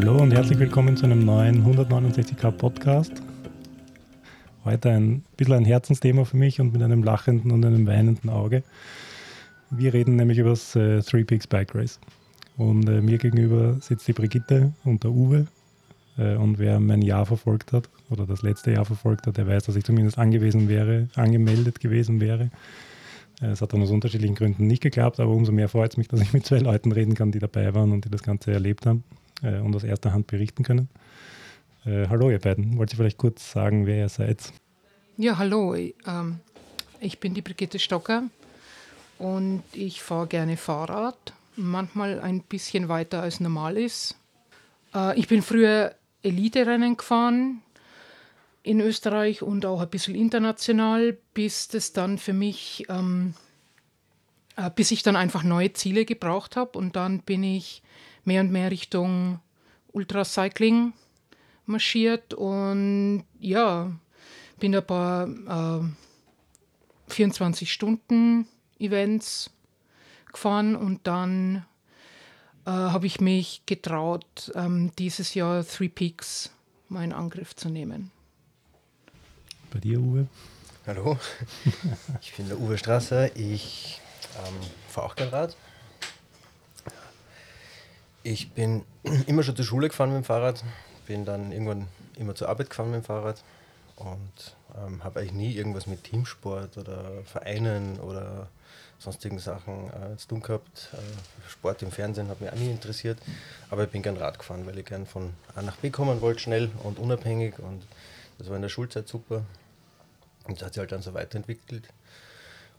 Hallo und herzlich willkommen zu einem neuen 169k Podcast. Heute ein bisschen ein Herzensthema für mich und mit einem lachenden und einem weinenden Auge. Wir reden nämlich über das äh, Three Peaks Bike Race. Und äh, mir gegenüber sitzt die Brigitte und der Uwe. Äh, und wer mein Jahr verfolgt hat oder das letzte Jahr verfolgt hat, der weiß, dass ich zumindest angewiesen wäre, angemeldet gewesen wäre. Äh, es hat dann aus unterschiedlichen Gründen nicht geklappt, aber umso mehr freut es mich, dass ich mit zwei Leuten reden kann, die dabei waren und die das Ganze erlebt haben äh, und aus erster Hand berichten können. Äh, hallo ihr beiden, wollt ihr vielleicht kurz sagen, wer ihr seid? Ja, hallo, ähm, ich bin die Brigitte Stocker und ich fahre gerne Fahrrad, manchmal ein bisschen weiter als normal ist. Äh, ich bin früher Elite-Rennen gefahren in Österreich und auch ein bisschen international, bis das dann für mich, ähm, äh, bis ich dann einfach neue Ziele gebraucht habe und dann bin ich mehr und mehr Richtung Ultracycling marschiert und ja, bin ein paar äh, 24-Stunden-Events gefahren und dann äh, habe ich mich getraut, ähm, dieses Jahr Three Peaks mal in Angriff zu nehmen. Bei dir, Uwe? Hallo, ich bin der Uwe Strasser. Ich ähm, fahre auch kein Rad. Ich bin immer schon zur Schule gefahren mit dem Fahrrad, bin dann irgendwann immer zur Arbeit gefahren mit dem Fahrrad und ähm, habe eigentlich nie irgendwas mit Teamsport oder Vereinen oder sonstigen Sachen äh, zu tun gehabt. Äh, Sport im Fernsehen hat mich auch nie interessiert, aber ich bin gern Rad gefahren, weil ich gern von A nach B kommen wollte, schnell und unabhängig und das war in der Schulzeit super und das hat sich halt dann so weiterentwickelt.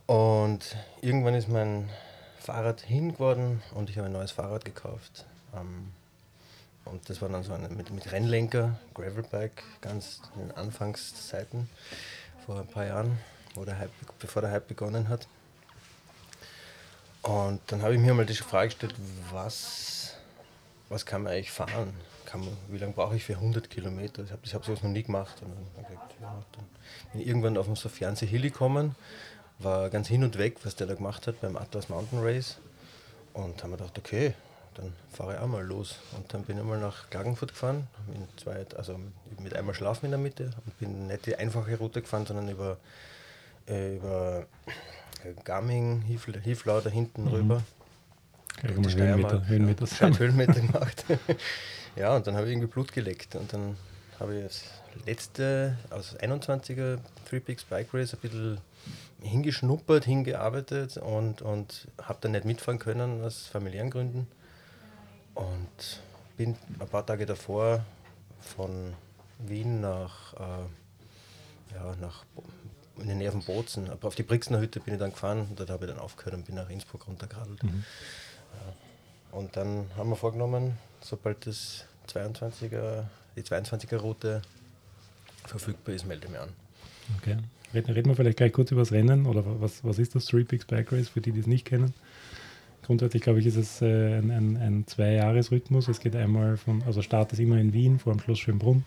Und irgendwann ist mein Fahrrad hin geworden und ich habe ein neues Fahrrad gekauft. Ähm, und das war dann so eine mit, mit Rennlenker, Gravelbike, ganz in den Anfangszeiten vor ein paar Jahren, wo der Hype, bevor der Hype begonnen hat. Und dann habe ich mir mal die Frage gestellt, was, was kann man eigentlich fahren? Man, wie lange brauche ich für 100 Kilometer? Ich habe hab sowas noch nie gemacht. Und dann, gesagt, ja, dann bin ich irgendwann auf so Fernseh Hill gekommen, war ganz hin und weg, was der da gemacht hat beim Atlas Mountain Race. Und haben wir gedacht, okay, dann fahre ich auch mal los. Und dann bin ich mal nach Klagenfurt gefahren, mit, zwei, also mit einmal Schlafen in der Mitte und bin nicht die einfache Route gefahren, sondern über, äh, über Garming, Hieflau da hinten mhm. rüber. Höhenmeter, Höhenmeter, ja, Höhenmeter gemacht. ja, und dann habe ich irgendwie Blut geleckt. Und dann habe ich das letzte, also 21er Three Peaks Bike Race, ein bisschen hingeschnuppert, hingearbeitet und, und habe dann nicht mitfahren können aus familiären Gründen. Und bin ein paar Tage davor von Wien nach, äh, ja, nach in den Nähe von Bozen, aber auf die Brixner Hütte bin ich dann gefahren und dort habe ich dann aufgehört und bin nach Innsbruck runtergeradelt. Mhm. Und dann haben wir vorgenommen, sobald das 22er, die 22er Route verfügbar ist, melde ich mich an. Okay. Reden, reden wir vielleicht gleich kurz über das Rennen oder was, was ist das Three Peaks Bike Race für die, die es nicht kennen? Grundsätzlich glaube ich, ist es äh, ein, ein, ein Zwei-Jahres-Rhythmus. Es geht einmal von, also Start ist immer in Wien vor dem Schloss Schönbrunn.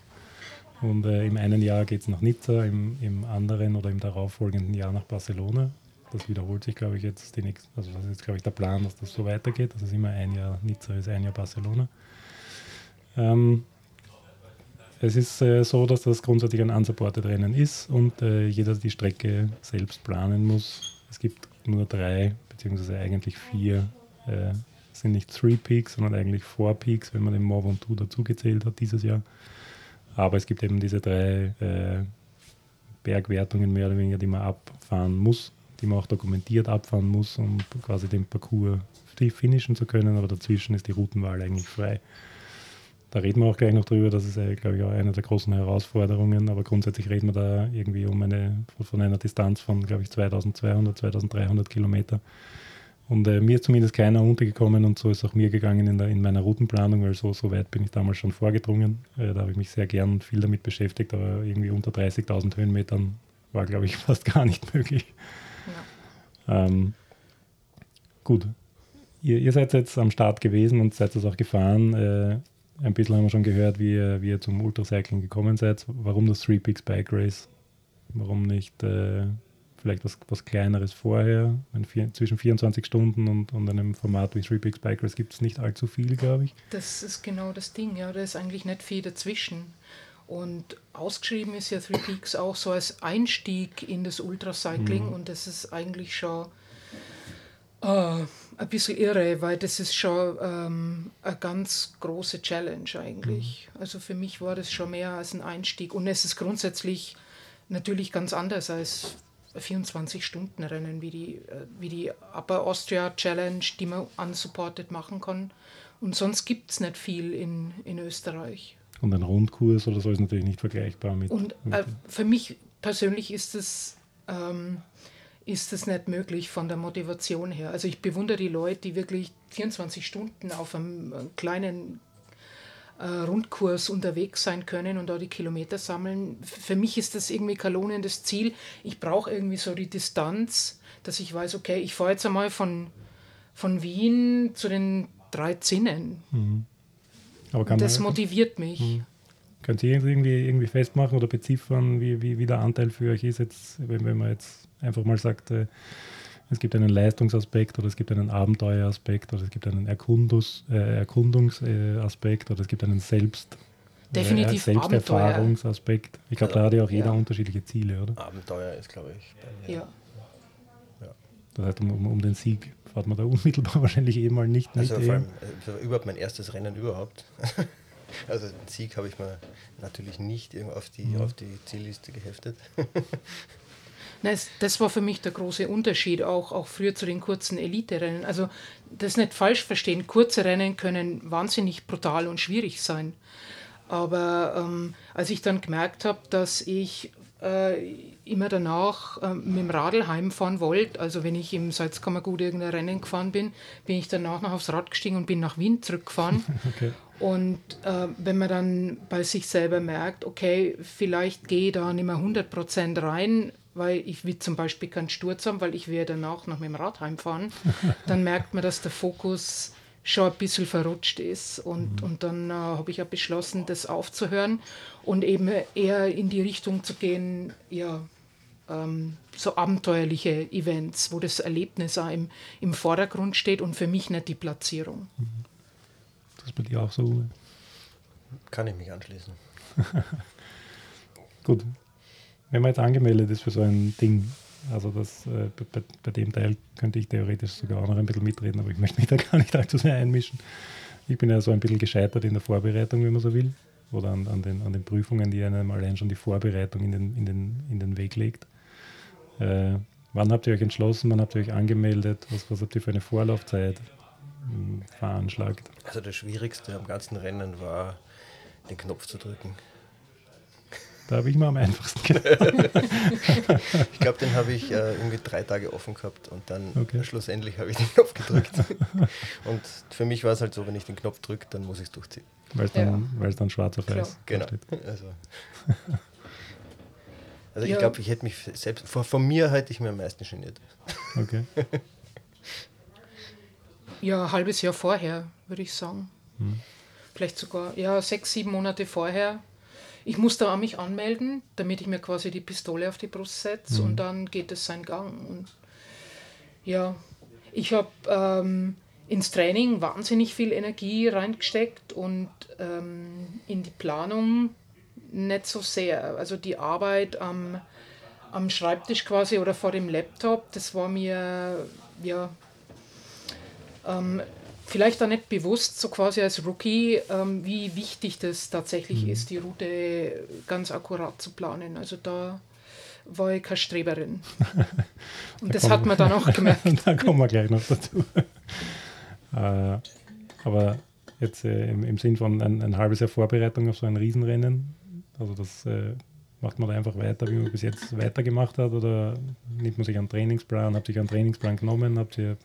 Und äh, im einen Jahr geht es nach Nizza, im, im anderen oder im darauffolgenden Jahr nach Barcelona. Das wiederholt sich, glaube ich, jetzt die nächsten, also das ist jetzt, glaube ich, der Plan, dass das so weitergeht. Das ist immer ein Jahr Nizza ist ein Jahr Barcelona. Ähm, es ist äh, so, dass das grundsätzlich ein unsupported Rennen ist und äh, jeder die Strecke selbst planen muss. Es gibt nur drei, beziehungsweise eigentlich vier, äh, sind nicht Three Peaks, sondern eigentlich Four Peaks, wenn man den Mont Ventoux dazugezählt hat dieses Jahr. Aber es gibt eben diese drei äh, Bergwertungen mehr oder weniger, die man abfahren muss, die man auch dokumentiert abfahren muss, um quasi den Parcours finishen zu können. Aber dazwischen ist die Routenwahl eigentlich frei. Da reden wir auch gleich noch drüber, das ist, äh, glaube ich, auch eine der großen Herausforderungen. Aber grundsätzlich reden wir da irgendwie um eine, von einer Distanz von, glaube ich, 2200, 2300 Kilometer. Und äh, mir ist zumindest keiner untergekommen und so ist auch mir gegangen in, der, in meiner Routenplanung, weil so, so weit bin ich damals schon vorgedrungen. Äh, da habe ich mich sehr gern viel damit beschäftigt, aber irgendwie unter 30.000 Höhenmetern war, glaube ich, fast gar nicht möglich. Ja. Ähm, gut, ihr, ihr, seid jetzt am Start gewesen und seid es auch gefahren. Äh, ein bisschen haben wir schon gehört, wie ihr, wie ihr zum Ultracycling gekommen seid. Warum das Three Peaks Bike Race? Warum nicht äh, vielleicht was, was Kleineres vorher. Vier, zwischen 24 Stunden und, und einem Format wie Three Peaks Bike Race gibt es nicht allzu viel, glaube ich. Das ist genau das Ding, ja. Da ist eigentlich nicht viel dazwischen. Und ausgeschrieben ist ja Three Peaks auch so als Einstieg in das Ultracycling mhm. und das ist eigentlich schon äh, ein bisschen irre, weil das ist schon ähm, eine ganz große Challenge eigentlich. Mhm. Also für mich war das schon mehr als ein Einstieg und es ist grundsätzlich natürlich ganz anders als 24-Stunden-Rennen wie die, äh, wie die Upper Austria Challenge, die man unsupported machen kann. Und sonst gibt es nicht viel in, in Österreich. Und ein Rundkurs oder so ist natürlich nicht vergleichbar mit. Und äh, für mich persönlich ist es, ähm, ist es nicht möglich von der Motivation her. Also ich bewundere die Leute, die wirklich 24 Stunden auf einem kleinen äh, Rundkurs unterwegs sein können und da die Kilometer sammeln. Für mich ist das irgendwie kein lohnendes Ziel. Ich brauche irgendwie so die Distanz, dass ich weiß, okay, ich fahre jetzt einmal von, von Wien zu den drei Zinnen. Mhm. das man, motiviert mich. Mhm. Könnt ihr irgendwie, irgendwie festmachen oder beziffern, wie, wie, wie der Anteil für euch ist, jetzt, wenn, wenn man jetzt einfach mal sagt, äh, es gibt einen Leistungsaspekt oder es gibt einen Abenteueraspekt oder es gibt einen Erkundungs, äh, Erkundungsaspekt oder es gibt einen Selbst, Definitiv äh, Selbsterfahrungsaspekt. Ich glaube, ja. da hat ja auch jeder ja. unterschiedliche Ziele, oder? Abenteuer ist, glaube ich. Ja. ja. Das heißt, um, um, den Sieg fährt man da unmittelbar wahrscheinlich eh mal nicht also mit. Vor allem, also überhaupt mein erstes Rennen überhaupt. also den Sieg habe ich mir natürlich nicht auf die, mhm. auf die Zielliste geheftet. Das war für mich der große Unterschied, auch, auch früher zu den kurzen Elite-Rennen. Also das nicht falsch verstehen, kurze Rennen können wahnsinnig brutal und schwierig sein. Aber ähm, als ich dann gemerkt habe, dass ich äh, immer danach äh, mit dem Radl heimfahren wollte, also wenn ich im Salzkammergut irgendein Rennen gefahren bin, bin ich danach noch aufs Rad gestiegen und bin nach Wien zurückgefahren. Okay. Und äh, wenn man dann bei sich selber merkt, okay, vielleicht gehe ich da nicht mehr 100% rein, weil ich will zum Beispiel keinen Sturz haben, weil ich werde danach noch mit dem Rad heimfahren, dann merkt man, dass der Fokus schon ein bisschen verrutscht ist. Und, mhm. und dann äh, habe ich ja beschlossen, das aufzuhören und eben eher in die Richtung zu gehen, ja, ähm, so abenteuerliche Events, wo das Erlebnis auch im, im Vordergrund steht und für mich nicht die Platzierung. Mhm. Das ist bei dir auch so, Kann ich mich anschließen. Gut, wenn man jetzt angemeldet ist für so ein Ding, also das, äh, bei, bei, dem Teil könnte ich theoretisch sogar auch noch ein bisschen mitreden, aber ich möchte mich da gar nicht allzu sehr einmischen. Ich bin ja so ein bisschen gescheitert in der Vorbereitung, wenn man so will, oder an, an, den, an den Prüfungen, die einem allein schon die Vorbereitung in den, in den, in den Weg legt. Äh, wann habt ihr euch entschlossen, wann habt ihr euch angemeldet, was, was habt ihr für eine Vorlaufzeit hm, veranschlagt? Also das Schwierigste am ganzen Rennen war, den Knopf zu drücken. Da habe ich mal am einfachsten ich glaube, den habe ich äh, irgendwie drei Tage offen gehabt und dann okay. schlussendlich habe ich den Knopf gedrückt. und für mich war es halt so, wenn ich den Knopf drücke, dann muss ich es durchziehen. Weil es dann, ja. dann schwarz auf weiß Genau. Also, also ja. ich glaube, ich hätte mich selbst, vor, von mir hätte ich mir am meisten geniert. Okay. ja, ein halbes Jahr vorher, würde ich sagen. Hm. Vielleicht sogar, ja, sechs, sieben Monate vorher ich muss da mich anmelden, damit ich mir quasi die Pistole auf die Brust setze mhm. und dann geht es seinen Gang. Und ja, ich habe ähm, ins Training wahnsinnig viel Energie reingesteckt und ähm, in die Planung nicht so sehr. Also die Arbeit am, am Schreibtisch quasi oder vor dem Laptop, das war mir ja ähm, vielleicht auch nicht bewusst, so quasi als Rookie, ähm, wie wichtig das tatsächlich mhm. ist, die Route ganz akkurat zu planen. Also da war ich keine Streberin. Und das hat man dann auch gemerkt. da kommen wir gleich noch dazu. äh, aber jetzt äh, im, im Sinn von ein, ein, halbes Jahr Vorbereitung auf so ein Riesenrennen, also das äh, macht man da einfach weiter, wie man bis jetzt weitergemacht hat, oder nimmt man sich einen Trainingsplan, habt ihr einen Trainingsplan genommen, habt ihr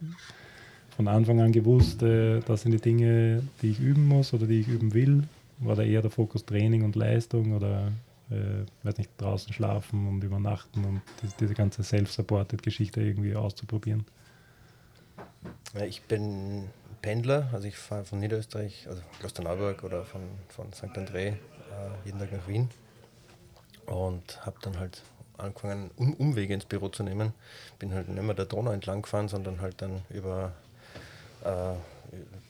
von Anfang an gewusst, äh, das sind die Dinge, die ich üben muss oder die ich üben will? War da eher der Fokus Training und Leistung oder äh, weiß nicht, draußen schlafen und übernachten und diese, diese ganze Self-Supported-Geschichte irgendwie auszuprobieren? Ja, ich bin Pendler, also ich fahre von Niederösterreich, also Klosterneuburg oder von, von St. André äh, jeden Tag nach Wien und habe dann halt angefangen, um, Umwege ins Büro zu nehmen. Bin halt nicht mehr der Donau entlang gefahren, sondern halt dann über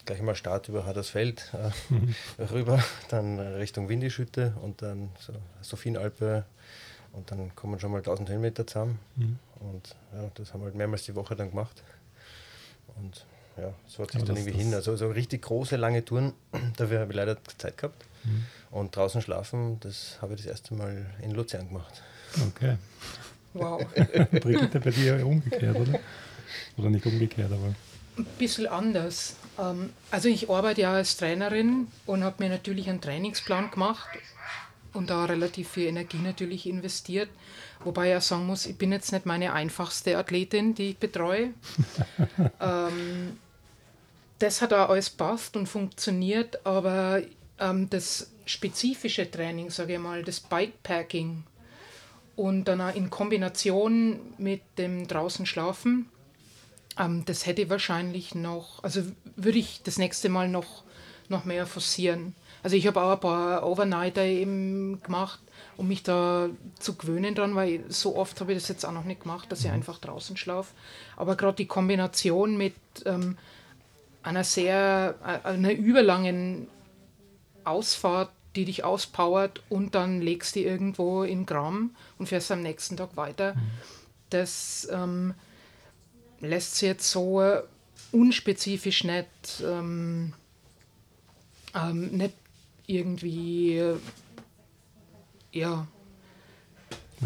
gleich mal Start über Hadersfeld äh, mhm. rüber, dann Richtung Windischütte und dann so Sophienalpe und dann kommen schon mal 1000 Höhenmeter zusammen. Mhm. Und ja, das haben wir halt mehrmals die Woche dann gemacht. Und ja, so hat sich dann irgendwie hin. Also so richtig große, lange Touren, dafür habe ich leider Zeit gehabt. Mhm. Und draußen schlafen, das habe ich das erste Mal in Luzern gemacht. Okay. Wow. Brigitte, bei dir umgekehrt, oder? Oder nicht umgekehrt, aber. Ein bisschen anders. Ähm, also ich arbeite ja als Trainerin und habe mir natürlich einen Trainingsplan gemacht und da relativ viel Energie natürlich investiert. Wobei ich ja sagen muss, ich bin jetzt nicht meine einfachste Athletin, die ich betreue. ähm, das hat auch alles passt und funktioniert, aber ähm, das spezifische Training, sage ich mal, das Bikepacking und dann auch in Kombination mit dem draußen schlafen, ähm, das hätte ich wahrscheinlich noch, also würde ich das nächste Mal noch, noch mehr forcieren. Also ich habe auch ein paar Overnighter eben gemacht, um mich da zu gewöhnen dran, weil so oft habe ich das jetzt auch noch nicht gemacht, dass ich mhm. einfach draußen schlafe. Aber gerade die Kombination mit ähm, einer sehr, äh, einer überlangen Ausfahrt, die dich auspowert und dann legst du irgendwo in Gramm und fährst am nächsten Tag weiter. Mhm. Das ähm, lässt sich jetzt so unspezifisch nicht, ähm, ähm, nicht irgendwie, äh, ja.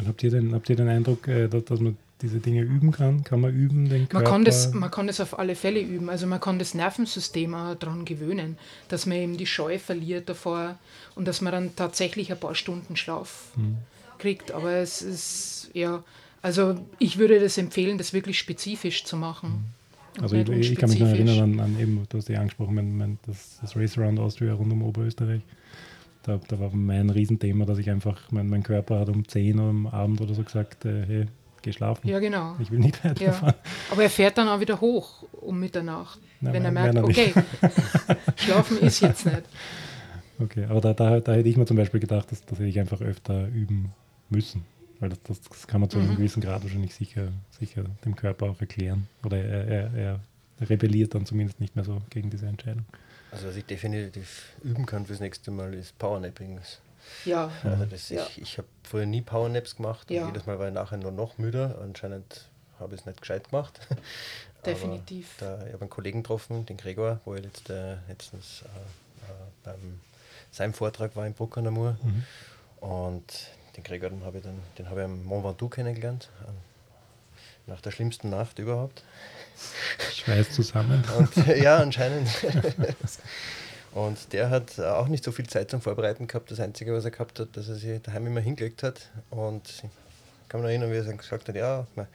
Habt ihr den, habt ihr den Eindruck, äh, dass, dass man diese Dinge üben kann? Kann man üben, den Körper? Man kann, das, man kann das auf alle Fälle üben. Also man kann das Nervensystem auch daran gewöhnen, dass man eben die Scheu verliert davor und dass man dann tatsächlich ein paar Stunden Schlaf hm. kriegt. Aber es ist, ja, also ich würde das empfehlen, das wirklich spezifisch zu machen. Also ich, ich, kann mich noch erinnern an, an, eben, du hast ja angesprochen, mein, mein, das, das Race Around Austria rund um Oberösterreich. Da, da war mein Riesenthema, dass ich einfach, mein, mein Körper hat um 10 Uhr am Abend oder so gesagt, äh, hey, geh schlafen. Ja, genau. Ich will nicht weiterfahren. Ja. Aber er fährt dann auch wieder hoch um Mitternacht, Nein, wenn er merkt, okay, schlafen ist jetzt nicht. Okay, aber da, da, da hätte ich mir zum Beispiel gedacht, dass, dass ich einfach öfter üben müssen. Weil das, das, das kann man zu einem mhm. gewissen Grad wahrscheinlich sicher, sicher dem Körper auch erklären. Oder er, er, er rebelliert dann zumindest nicht mehr so gegen diese Entscheidung. Also was ich definitiv üben kann fürs nächste Mal ist Powernapping. Ja. Also das, ja. ich, ich habe früher nie Powernaps gemacht. Ja. Jedes Mal war ich nachher nur noch müder. Anscheinend habe ich es nicht gescheit gemacht. Definitiv. Da, ich habe einen Kollegen getroffen, den Gregor, wo ich jetzt, äh, letztens äh, äh, beim seinem Vortrag war in Bruck an der Mur. Mhm. Und den Gregor habe ich dann, den habe ich am Mont Ventoux kennengelernt. Nach der schlimmsten Nacht überhaupt. Schweiß zusammen. Und, ja, anscheinend. Und der hat auch nicht so viel Zeit zum Vorbereiten gehabt. Das Einzige, was er gehabt hat, dass er sich daheim immer hingelegt hat. Und ich kann mich noch erinnern, wie er gesagt hat, ja, meine,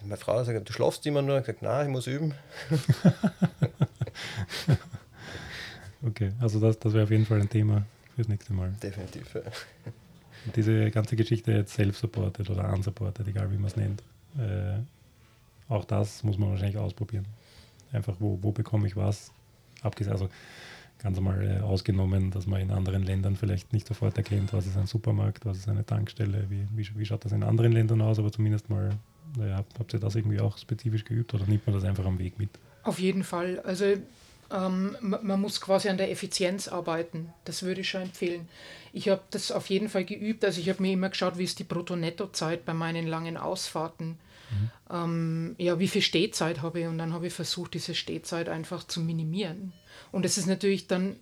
meine Frau hat gesagt, du schlafst immer nur. Ich gesagt, nein, ich muss üben. okay, also das, das wäre auf jeden Fall ein Thema fürs nächste Mal. Definitiv, ja. Diese ganze Geschichte jetzt self-supported oder unsupported, egal wie man es nennt, äh, auch das muss man wahrscheinlich ausprobieren. Einfach, wo, wo bekomme ich was? Abgesehen, also ganz einmal äh, ausgenommen, dass man in anderen Ländern vielleicht nicht sofort erkennt, was ist ein Supermarkt, was ist eine Tankstelle, wie, wie, wie schaut das in anderen Ländern aus, aber zumindest mal, naja, habt ihr das irgendwie auch spezifisch geübt oder nimmt man das einfach am Weg mit? Auf jeden Fall. Also ähm, man muss quasi an der Effizienz arbeiten. Das würde ich schon empfehlen. Ich habe das auf jeden Fall geübt. Also ich habe mir immer geschaut, wie ist die Brutto-Netto-Zeit bei meinen langen Ausfahrten. Mhm. Ähm, ja, wie viel Stehzeit habe ich? Und dann habe ich versucht, diese Stehzeit einfach zu minimieren. Und es ist natürlich dann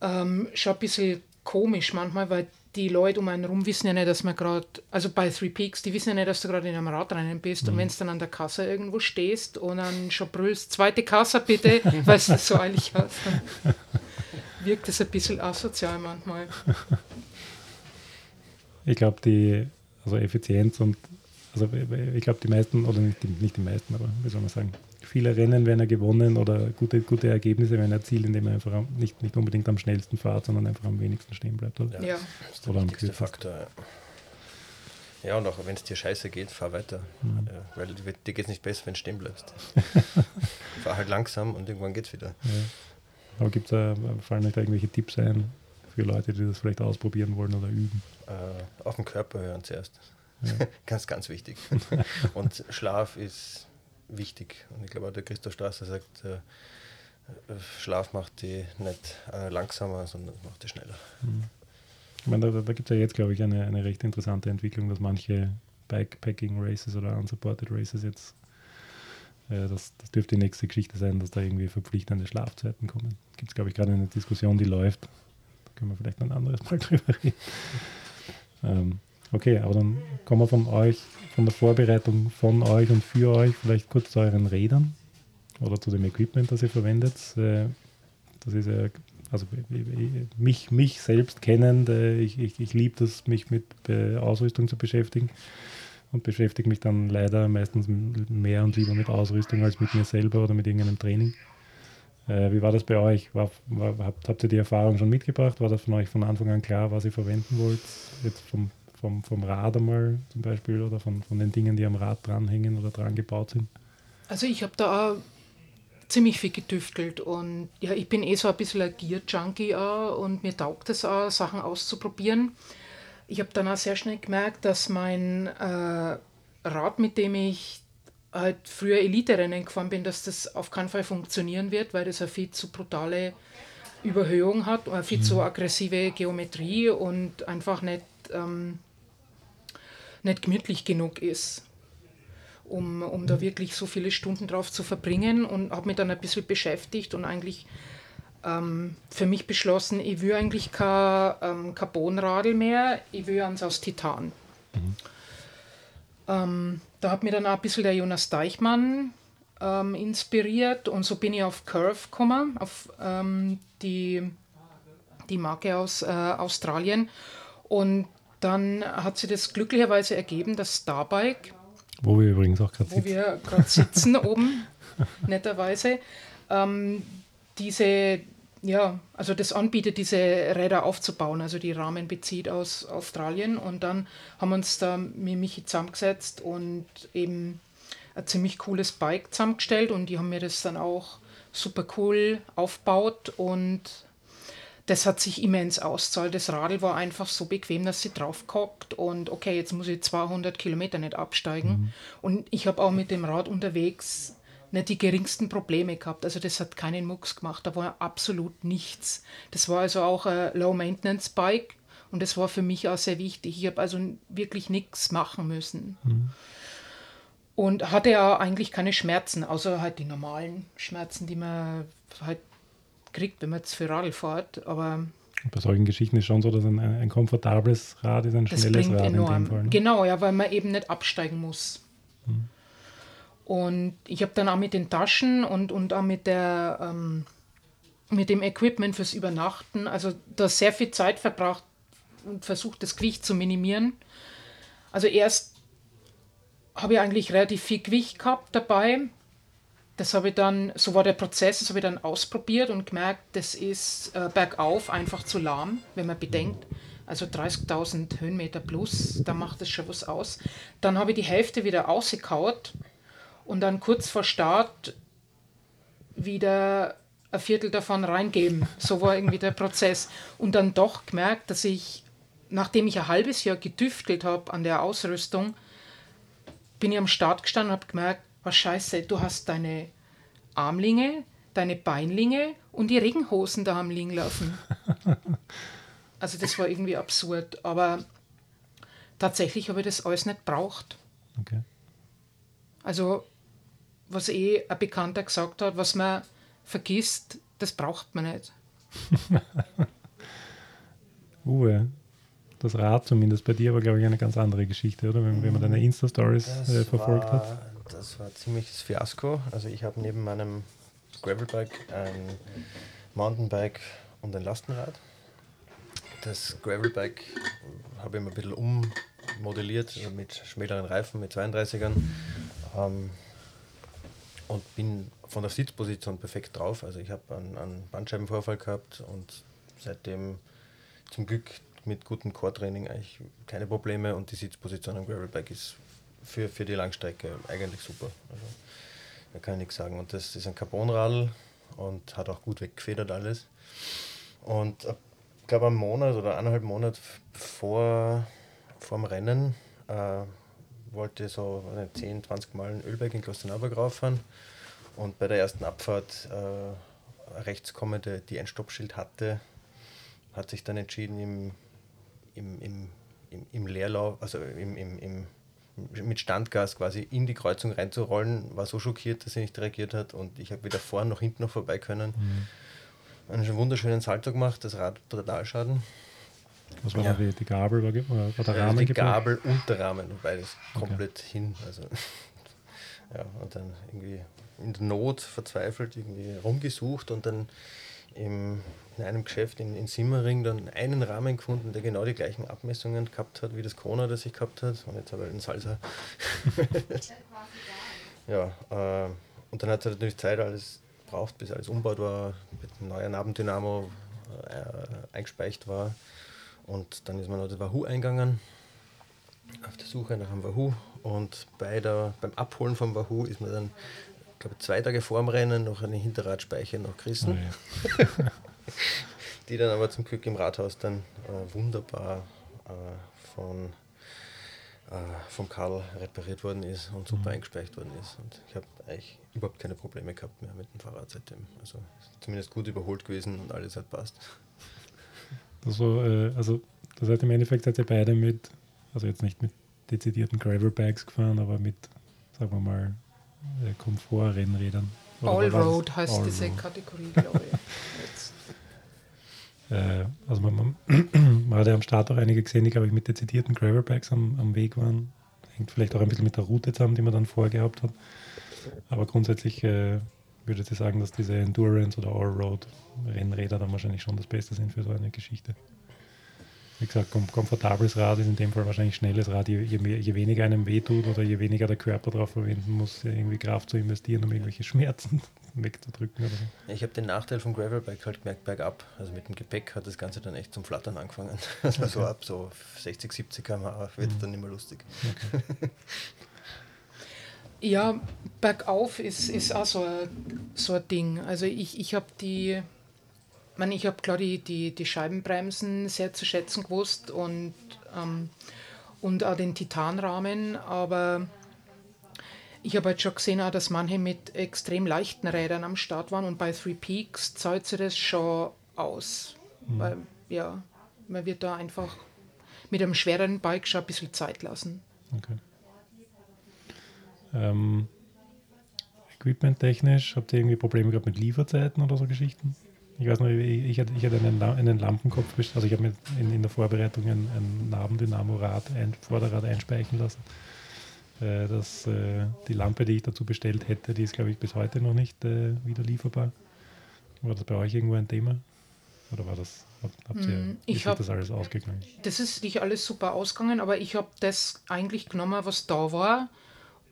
ähm, schon ein bisschen komisch manchmal, weil die Leute um einen herum wissen ja nicht, dass man gerade, also bei Three Peaks, die wissen ja nicht, dass du gerade in einem Radrennen bist. Mhm. Und wenn du dann an der Kasse irgendwo stehst und dann schon brüllst, zweite Kasse bitte, weil du so eilig hast, dann wirkt das ein bisschen asozial manchmal. Ich glaube, die also Effizienz und also ich glaube, die meisten, oder nicht die, nicht die meisten, aber wie soll man sagen, viele Rennen werden ja gewonnen oder gute, gute Ergebnisse werden erzielt, indem man einfach nicht, nicht unbedingt am schnellsten fährt, sondern einfach am wenigsten stehen bleibt. Oder, ja. das ist der oder wichtigste Faktor. Ja. Ja, und auch wenn es dir scheiße geht, fahr weiter. Mhm. Ja, weil dir geht es nicht besser, wenn du stehen bleibst. fahr halt langsam und irgendwann geht es wieder. Ja. Aber gibt es fallen euch da irgendwelche Tipps ein für Leute, die das vielleicht ausprobieren wollen oder üben? Äh, auf den Körper hören zuerst. Ja. ganz, ganz wichtig. und Schlaf ist wichtig. Und ich glaube auch der Christoph Strasser sagt, äh, Schlaf macht die nicht äh, langsamer, sondern macht die schneller. Mhm. Ich meine, da, da gibt es ja jetzt, glaube ich, eine, eine recht interessante Entwicklung, dass manche Bikepacking-Races oder unsupported Races jetzt, äh, das, das dürfte die nächste Geschichte sein, dass da irgendwie verpflichtende Schlafzeiten kommen. Gibt es, glaube ich, gerade eine Diskussion, die läuft. Da können wir vielleicht ein anderes Mal drüber reden. Ähm, okay, aber dann kommen wir von euch, von der Vorbereitung von euch und für euch vielleicht kurz zu euren Rädern oder zu dem Equipment, das ihr verwendet. Äh, das ist ja, also mich, mich selbst kennend, äh, ich, ich, ich liebe das, mich mit äh, Ausrüstung zu beschäftigen und beschäftige mich dann leider meistens mehr und lieber mit Ausrüstung als mit mir selber oder mit irgendeinem Training. wie war das bei euch? War, war, habt, habt ihr die Erfahrung schon mitgebracht? War das von euch von Anfang an klar, was ihr verwenden wollt? Jetzt vom, vom, vom Rad einmal zum Beispiel oder von, von den Dingen, die am Rad dranhängen oder dran gebaut sind? Also ich habe da auch ziemlich viel getüftelt und ja, ich bin eh so ein bisschen ein Gear-Junkie und mir taugt es auch, Sachen auszuprobieren. Ich habe dann auch sehr schnell gemerkt, dass mein äh, Rad, mit dem ich halt früher Elite-Rennen gefahren bin, dass das auf keinen Fall funktionieren wird, weil das eine viel zu brutale Überhöhung hat, eine viel mhm. zu aggressive Geometrie und einfach nicht, ähm, nicht gemütlich genug ist um, um da wirklich so viele Stunden drauf zu verbringen und habe mich dann ein bisschen beschäftigt und eigentlich ähm, für mich beschlossen, ich will eigentlich kein ähm, Carbonradl mehr, ich will eins aus Titan. Mhm. Ähm, da hat mir dann auch ein bisschen der Jonas Deichmann ähm, inspiriert und so bin ich auf Curve gekommen, auf ähm, die, die Marke aus äh, Australien. Und dann hat sich das glücklicherweise ergeben, dass Starbike wo wir übrigens auch gerade sitzen. Wo wir gerade sitzen oben, netterweise. Ähm, diese, ja, also das anbietet, diese Räder aufzubauen. Also die Rahmen bezieht aus Australien. Und dann haben wir uns da mit Michi zusammengesetzt und eben ein ziemlich cooles Bike zusammengestellt. Und die haben mir das dann auch super cool aufgebaut und das hat sich immens auszahlt. Das Radl war einfach so bequem, dass sie draufgehockt und okay, jetzt muss ich 200 Kilometer nicht absteigen. Mhm. Und ich habe auch mit dem Rad unterwegs nicht die geringsten Probleme gehabt. Also das hat keinen Mucks gemacht, da war absolut nichts. Das war also auch ein Low-Maintenance-Bike und das war für mich auch sehr wichtig. Ich habe also wirklich nichts machen müssen. Mhm. Und hatte ja eigentlich keine Schmerzen, außer halt die normalen Schmerzen, die man halt kriegt, wenn man jetzt für Radl fährt. Aber bei solchen Geschichten ist schon so, dass ein, ein komfortables Rad ist ein schnelles Rad enorm. in dem Fall. Ne? Genau, ja, weil man eben nicht absteigen muss. Hm. Und ich habe dann auch mit den Taschen und, und auch mit der ähm, mit dem Equipment fürs Übernachten, also da sehr viel Zeit verbracht und versucht, das Gewicht zu minimieren. Also erst habe ich eigentlich relativ viel Gewicht gehabt dabei das habe ich dann, so war der Prozess, das habe ich dann ausprobiert und gemerkt, das ist äh, bergauf einfach zu lahm, wenn man bedenkt. Also 30.000 Höhenmeter plus, da macht das schon was aus. Dann habe ich die Hälfte wieder ausgekaut und dann kurz vor Start wieder ein Viertel davon reingeben. So war irgendwie der Prozess. Und dann doch gemerkt, dass ich, nachdem ich ein halbes Jahr getüftelt habe an der Ausrüstung, bin ich am Start gestanden und habe gemerkt, was scheiße, du hast deine Armlinge, deine Beinlinge und die Regenhosen da am liegen laufen. Also das war irgendwie absurd, aber tatsächlich habe ich das alles nicht braucht. Okay. Also was eh ein Bekannter gesagt hat, was man vergisst, das braucht man nicht. Uwe, das Rad zumindest bei dir war, glaube ich, eine ganz andere Geschichte, oder? Wenn, wenn man deine Insta-Stories äh, verfolgt war, hat. Das war ziemlich das Fiasko. Also ich habe neben meinem Gravelbike ein Mountainbike und ein Lastenrad. Das Gravelbike habe ich mir ein bisschen ummodelliert also mit schmäleren Reifen, mit 32ern. Ähm, und bin von der Sitzposition perfekt drauf. Also ich habe einen, einen Bandscheibenvorfall gehabt und seitdem zum Glück mit gutem Core-Training eigentlich keine Probleme und die Sitzposition am Gravelbike ist für, für die Langstrecke eigentlich super. Also, da kann ich nichts sagen. Und das ist ein Carbonradl und hat auch gut weggefedert alles. Und ich glaube, einen Monat oder eineinhalb Monate vor, vor dem Rennen äh, wollte so 10, 20 Mal in Ölberg in Klosterneuburg rauffahren und bei der ersten Abfahrt äh, rechts kommende, die ein Stoppschild hatte, hat sich dann entschieden, im, im, im, im, im Leerlauf, also im, im, im, mit Standgas quasi in die Kreuzung reinzurollen, war so schockiert, dass er nicht reagiert hat und ich habe weder vorne noch hinten noch vorbei können. Mhm. Einen wunderschönen Salto gemacht, das Rad Totalschaden. Was war ja. die, die Gabel oder, oder der Rahmen? Die Gabel und der Rahmen, beides okay. komplett hin. Also, ja, und dann irgendwie in der Not verzweifelt irgendwie rumgesucht und dann im, in einem Geschäft in, in Simmering dann einen Rahmen gefunden, der genau die gleichen Abmessungen gehabt hat wie das Kona, das ich gehabt hat. Und jetzt habe ich einen Salsa. ja, äh, und dann hat es natürlich Zeit alles braucht, bis alles umbaut war, mit einem neuen Nabendynamo äh, eingespeicht war. Und dann ist man noch das Wahoo eingegangen, auf der Suche nach einem Wahoo. Und bei der, beim Abholen vom Wahoo ist man dann, glaube zwei Tage vor dem Rennen noch eine Hinterradspeicher noch gerissen. Oh ja. die dann aber zum Glück im Rathaus dann äh, wunderbar äh, von, äh, vom Karl repariert worden ist und super mhm. eingespeicht worden ist. Und ich habe eigentlich überhaupt keine Probleme gehabt mehr mit dem Fahrrad seitdem. Also zumindest gut überholt gewesen und alles hat passt. Also, äh, also das heißt im Endeffekt seid ihr beide mit, also jetzt nicht mit dezidierten Gravelbikes gefahren, aber mit, sagen wir mal, Komfort-Rennrädern. Allroad heißt All diese Road. Kategorie, glaube ich. Äh, also man, man, man, hat ja am Start auch einige gesehen, die, glaube ich, mit dezidierten Gravelbikes am, am Weg waren. Hängt vielleicht auch ein bisschen mit der Route zusammen, die man dann vorgehabt hat. Aber grundsätzlich äh, würde ich sagen, dass diese Endurance oder Allroad-Rennräder dann wahrscheinlich schon das Beste sind für so eine Geschichte. Wie gesagt, kom komfortables Rad ist in dem Fall wahrscheinlich schnelles Rad. Je, je, je, weniger einem wehtut oder je weniger der Körper darauf verwenden muss, irgendwie Kraft zu investieren, um irgendwelche Schmerzen wegzudrücken. Oder so. Ich habe den Nachteil vom Gravelbike halt gemerkt bergab. Also mit dem Gepäck hat das Ganze dann echt zum Flattern angefangen. Also okay. so ab so 60, 70 km/h wird es mhm. dann nicht mehr lustig. Okay. Ja, bergauf ist, ist auch so ein, so ein Ding. Also ich, ich habe die, ich, ich habe klar die, die, die Scheibenbremsen sehr zu schätzen gewusst und, ähm, und auch den Titanrahmen, aber ich habe halt schon gesehen, auch, dass manche mit extrem leichten Rädern am Start waren und bei Three Peaks zahlt sich das schon aus. Mhm. Weil, ja, man wird da einfach mit einem schweren Bike schon ein bisschen Zeit lassen. Okay. Ähm, Equipment-technisch habt ihr irgendwie Probleme gehabt mit Lieferzeiten oder so Geschichten? Ich weiß noch, ich, ich hatte, ich hatte einen, einen Lampenkopf, also ich habe mir in, in, der Vorbereitung ein, ein Nabendynamo-Rad, ein Vorderrad einspeichen lassen. Äh, das, äh, die Lampe, die ich dazu bestellt hätte, die ist, glaube ich, bis heute noch nicht äh, wieder lieferbar. War das bei euch irgendwo ein Thema? Oder war das, habt ihr, mm, ich hab, das alles ausgegangen? Das ist nicht alles super ausgegangen, aber ich habe das eigentlich genommen, was da war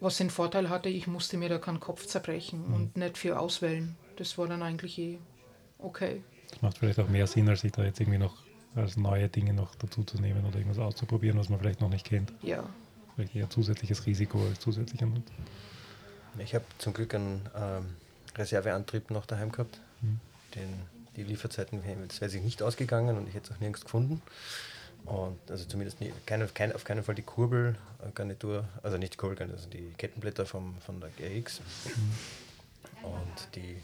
was den Vorteil hatte, ich musste mir da keinen Kopf zerbrechen mhm. und nicht viel auswählen. Das war dann eigentlich eh okay. Das macht vielleicht auch mehr Sinn, als sich da jetzt irgendwie noch als neue Dinge noch dazu zu nehmen oder irgendwas auszuprobieren, was man vielleicht noch nicht kennt. Ja. Vielleicht eher zusätzliches Risiko als zusätzlicher Nutzen. Ich habe zum Glück einen ähm, Reserveantrieb noch daheim gehabt. Mhm. Den, die Lieferzeiten, das wäre sich nicht ausgegangen und ich hätte es auch nirgends gefunden. Und also zumindest nie, keine, keine, auf keinen Fall die Kurbelgarnitur, also nicht die Kurbelgarnitur, also die Kettenblätter vom, von der GX. Und die, äh,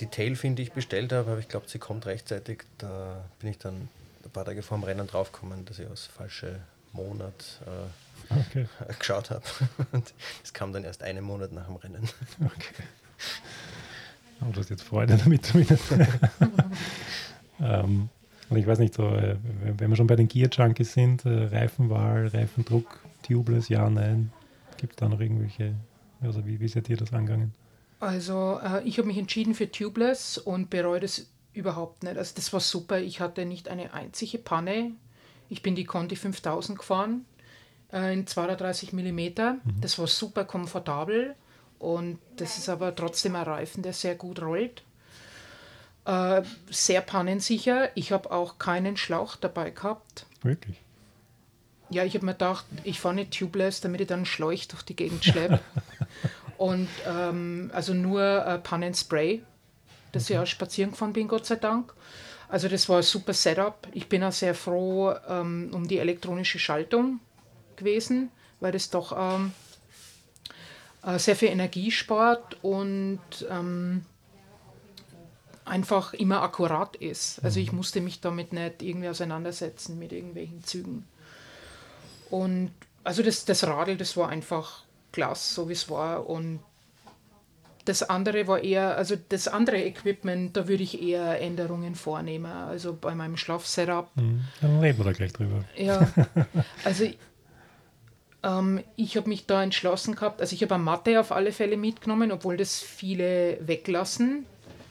die Tailfin, die ich bestellt habe, habe ich glaubt, sie kommt rechtzeitig. Da bin ich dann ein paar Tage vor dem Rennen draufgekommen, dass ich aus falschem Monat äh, okay. geschaut habe. Und es kam dann erst einen Monat nach dem Rennen. Okay. Aber du hast jetzt Freude damit zumindest. ähm, und ich weiß nicht, so, äh, wenn wir schon bei den Gear Junkies sind, äh, Reifenwahl, Reifendruck, Tubeless, ja, nein. Gibt es da noch irgendwelche, also wie, wie seid ihr das angegangen? Also äh, ich habe mich entschieden für Tubeless und bereue das überhaupt nicht. Also das war super. Ich hatte nicht eine einzige Panne. Ich bin die Conti 5000 gefahren äh, in 32 mm. Mhm. Das war super komfortabel und das ist aber trotzdem ein Reifen, der sehr gut rollt. Äh, sehr pannensicher. Ich habe auch keinen Schlauch dabei gehabt. Wirklich? Ja, ich habe mir gedacht, ich fahre nicht tubeless, damit ich dann Schläuch durch die Gegend schleppe. und ähm, also nur äh, Pannenspray, dass okay. ich auch spazieren gefahren bin, Gott sei Dank. Also das war ein super Setup. Ich bin auch sehr froh ähm, um die elektronische Schaltung. gewesen, weil das doch ähm, äh, sehr viel Energie spart und ähm, einfach immer akkurat ist. Also ich mhm. musste mich damit nicht irgendwie auseinandersetzen mit irgendwelchen Zügen. Und also das, das Radl, das war einfach klasse, so wie es war. Und das andere war eher, also das andere Equipment, da würde ich eher Änderungen vornehmen. Also bei meinem Schlafsetup. Mhm. Dann reden wir da gleich drüber. Ja, also ähm, ich habe mich da entschlossen gehabt, also ich habe eine Matte auf alle Fälle mitgenommen, obwohl das viele weglassen.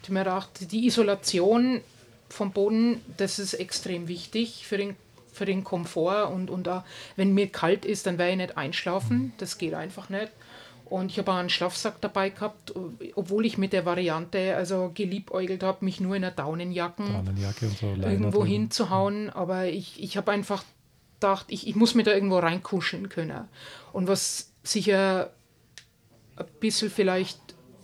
Ich mir gedacht, die Isolation vom Boden, das ist extrem wichtig für den, für den Komfort und, und auch, wenn mir kalt ist, dann werde ich nicht einschlafen. Das geht einfach nicht. Und ich habe auch einen Schlafsack dabei gehabt, obwohl ich mit der Variante also geliebäugelt habe, mich nur in einer Daunenjacke so irgendwo hinzuhauen. Aber ich, ich habe einfach gedacht, ich, ich muss mir da irgendwo reinkuscheln können. Und was sicher ein bisschen vielleicht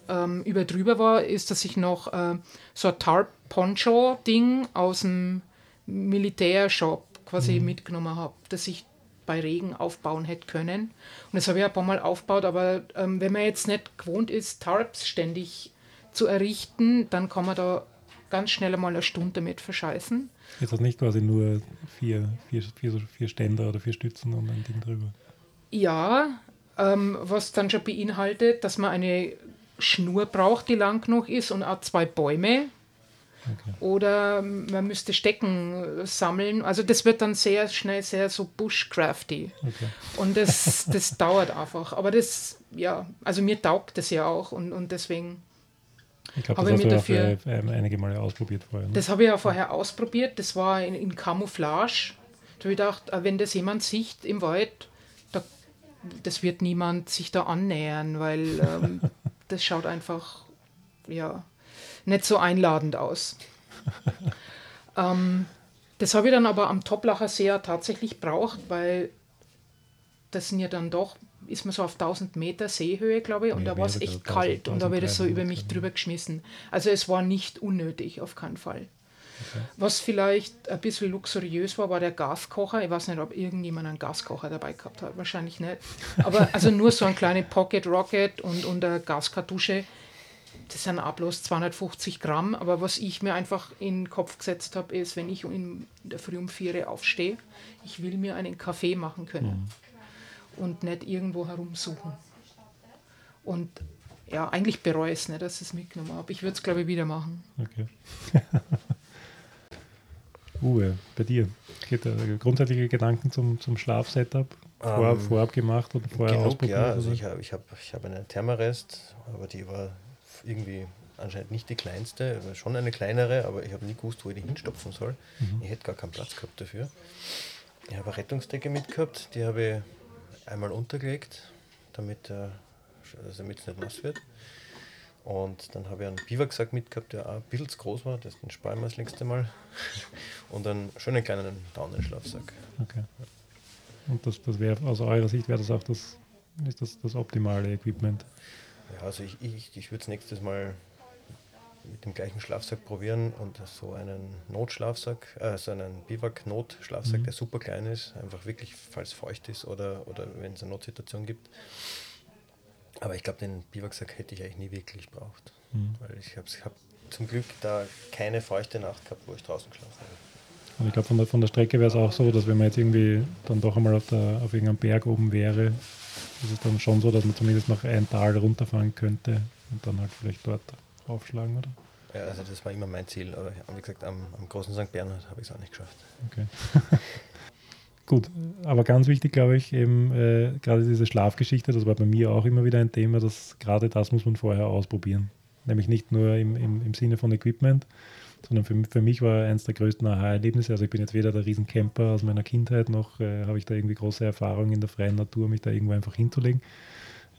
ähm, überdrüber war, ist, dass ich noch äh, so ein Tarp-Poncho-Ding aus dem Militärshop quasi mhm. mitgenommen habe, dass ich bei Regen aufbauen hätte können. Und das habe ich ein paar Mal aufgebaut, aber ähm, wenn man jetzt nicht gewohnt ist, Tarps ständig zu errichten, dann kann man da ganz schnell mal eine Stunde damit verscheißen. Ist das nicht quasi nur vier, vier, vier, vier Ständer oder vier Stützen und ein Ding drüber? Ja, ähm, was dann schon beinhaltet, dass man eine Schnur braucht, die lang genug ist und auch zwei Bäume. Okay. Oder man müsste Stecken sammeln. Also das wird dann sehr schnell sehr so bushcrafty. Okay. Und das, das dauert einfach. Aber das, ja, also mir taugt das ja auch und, und deswegen ich glaube, das hast du dafür, auch ähm, einige Male ausprobiert vorher. Ne? Das habe ich ja vorher ausprobiert. Das war in, in Camouflage. Da habe ich gedacht, äh, wenn das jemand sieht im Wald, da, das wird niemand sich da annähern, weil ähm, das schaut einfach ja, nicht so einladend aus. ähm, das habe ich dann aber am Toplacher See tatsächlich braucht, weil das sind ja dann doch ist man so auf 1000 Meter Seehöhe, glaube ich, und ja, da war es echt kalt und da habe ich das so über mich drüber geschmissen. Also es war nicht unnötig, auf keinen Fall. Okay. Was vielleicht ein bisschen luxuriös war, war der Gaskocher. Ich weiß nicht, ob irgendjemand einen Gaskocher dabei gehabt hat. Wahrscheinlich nicht. Aber also nur so ein kleiner Pocket Rocket und, und eine Gaskartusche. Das sind auch bloß 250 Gramm. Aber was ich mir einfach in den Kopf gesetzt habe, ist, wenn ich in der Früh um 4 aufstehe, ich will mir einen Kaffee machen können. Mhm und nicht irgendwo herumsuchen. Und ja, eigentlich bereue ich es nicht, dass ich es mitgenommen habe. Ich würde es, glaube ich, wieder machen. Okay. Uwe, bei dir? Grundsätzliche Gedanken zum, zum Schlafsetup vor, um, ähm, vorab gemacht oder vorher genug, ausprobiert? Ja, also ich habe ich hab, ich hab eine Thermarest, aber die war irgendwie anscheinend nicht die kleinste, schon eine kleinere, aber ich habe nie gewusst, wo ich die hinstopfen soll. Mhm. Ich hätte gar keinen Platz gehabt dafür. Ich habe eine Rettungsdecke mitgehabt, die habe ich einmal untergelegt, damit äh, also es nicht nass wird. Und dann habe ich einen Biwaksack mitgehabt, der auch ein bisschen zu groß war, das den sparen wir das längste Mal. Und einen schönen kleinen Daunenschlafsack. Okay. Und das, das wäre aus eurer Sicht wäre das auch das, ist das, das optimale Equipment? Ja, also ich, ich, ich würde es nächstes Mal mit dem gleichen Schlafsack probieren und so einen Notschlafsack, äh, so einen Biwak-Notschlafsack, mhm. der super klein ist, einfach wirklich, falls feucht ist oder, oder wenn es eine Notsituation gibt. Aber ich glaube, den Biwaksack hätte ich eigentlich nie wirklich gebraucht, mhm. weil ich habe hab zum Glück da keine feuchte Nacht gehabt, wo ich draußen geschlafen habe. Und ich glaube, von der, von der Strecke wäre es auch so, dass wenn man jetzt irgendwie dann doch einmal auf, der, auf irgendeinem Berg oben wäre, ist es dann schon so, dass man zumindest noch ein Tal runterfahren könnte und dann halt vielleicht dort aufschlagen, oder? Ja, also das war immer mein Ziel, aber wie gesagt, am, am großen St. Bernhard habe ich es auch nicht geschafft. Okay. Gut, aber ganz wichtig, glaube ich, eben äh, gerade diese Schlafgeschichte, das war bei mir auch immer wieder ein Thema, dass gerade das muss man vorher ausprobieren. Nämlich nicht nur im, im, im Sinne von Equipment, sondern für, für mich war eines der größten Aha-Erlebnisse, also ich bin jetzt weder der Riesencamper aus meiner Kindheit, noch äh, habe ich da irgendwie große Erfahrung in der freien Natur, mich da irgendwo einfach hinzulegen.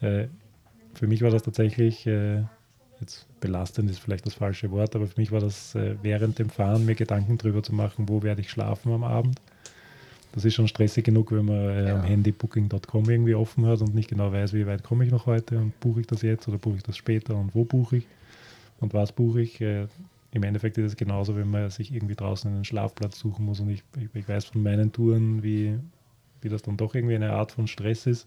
Äh, für mich war das tatsächlich äh, jetzt belastend ist vielleicht das falsche Wort, aber für mich war das äh, während dem Fahren mir Gedanken darüber zu machen, wo werde ich schlafen am Abend. Das ist schon stressig genug, wenn man äh, ja. am Handy booking.com irgendwie offen hat und nicht genau weiß, wie weit komme ich noch heute und buche ich das jetzt oder buche ich das später und wo buche ich und was buche ich. Äh, Im Endeffekt ist es genauso, wenn man sich irgendwie draußen einen Schlafplatz suchen muss und ich, ich, weiß von meinen Touren, wie wie das dann doch irgendwie eine Art von Stress ist,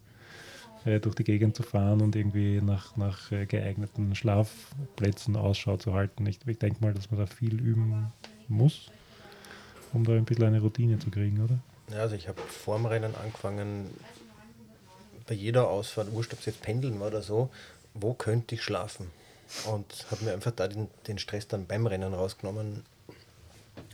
äh, durch die Gegend zu fahren und irgendwie nach, nach äh, geeigneten Schlafplätzen Ausschau zu halten. Ich, ich denke mal, dass man da viel üben muss, um da ein bisschen eine Routine zu kriegen, oder? Ja, also ich habe vor dem Rennen angefangen, bei jeder Ausfahrt, wurscht, ob es jetzt pendeln war oder so, wo könnte ich schlafen? Und habe mir einfach da den, den Stress dann beim Rennen rausgenommen.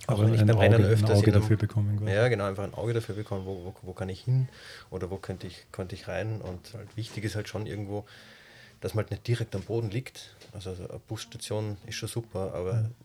Auch wenn ich beim Auge, Rennen öfters ein Auge dafür bekommen. Quasi. Ja, genau, einfach ein Auge dafür bekommen, wo, wo, wo, kann ich hin oder wo könnte ich, könnte ich rein. Und halt wichtig ist halt schon irgendwo, dass man halt nicht direkt am Boden liegt. Also eine Busstation ist schon super, aber mhm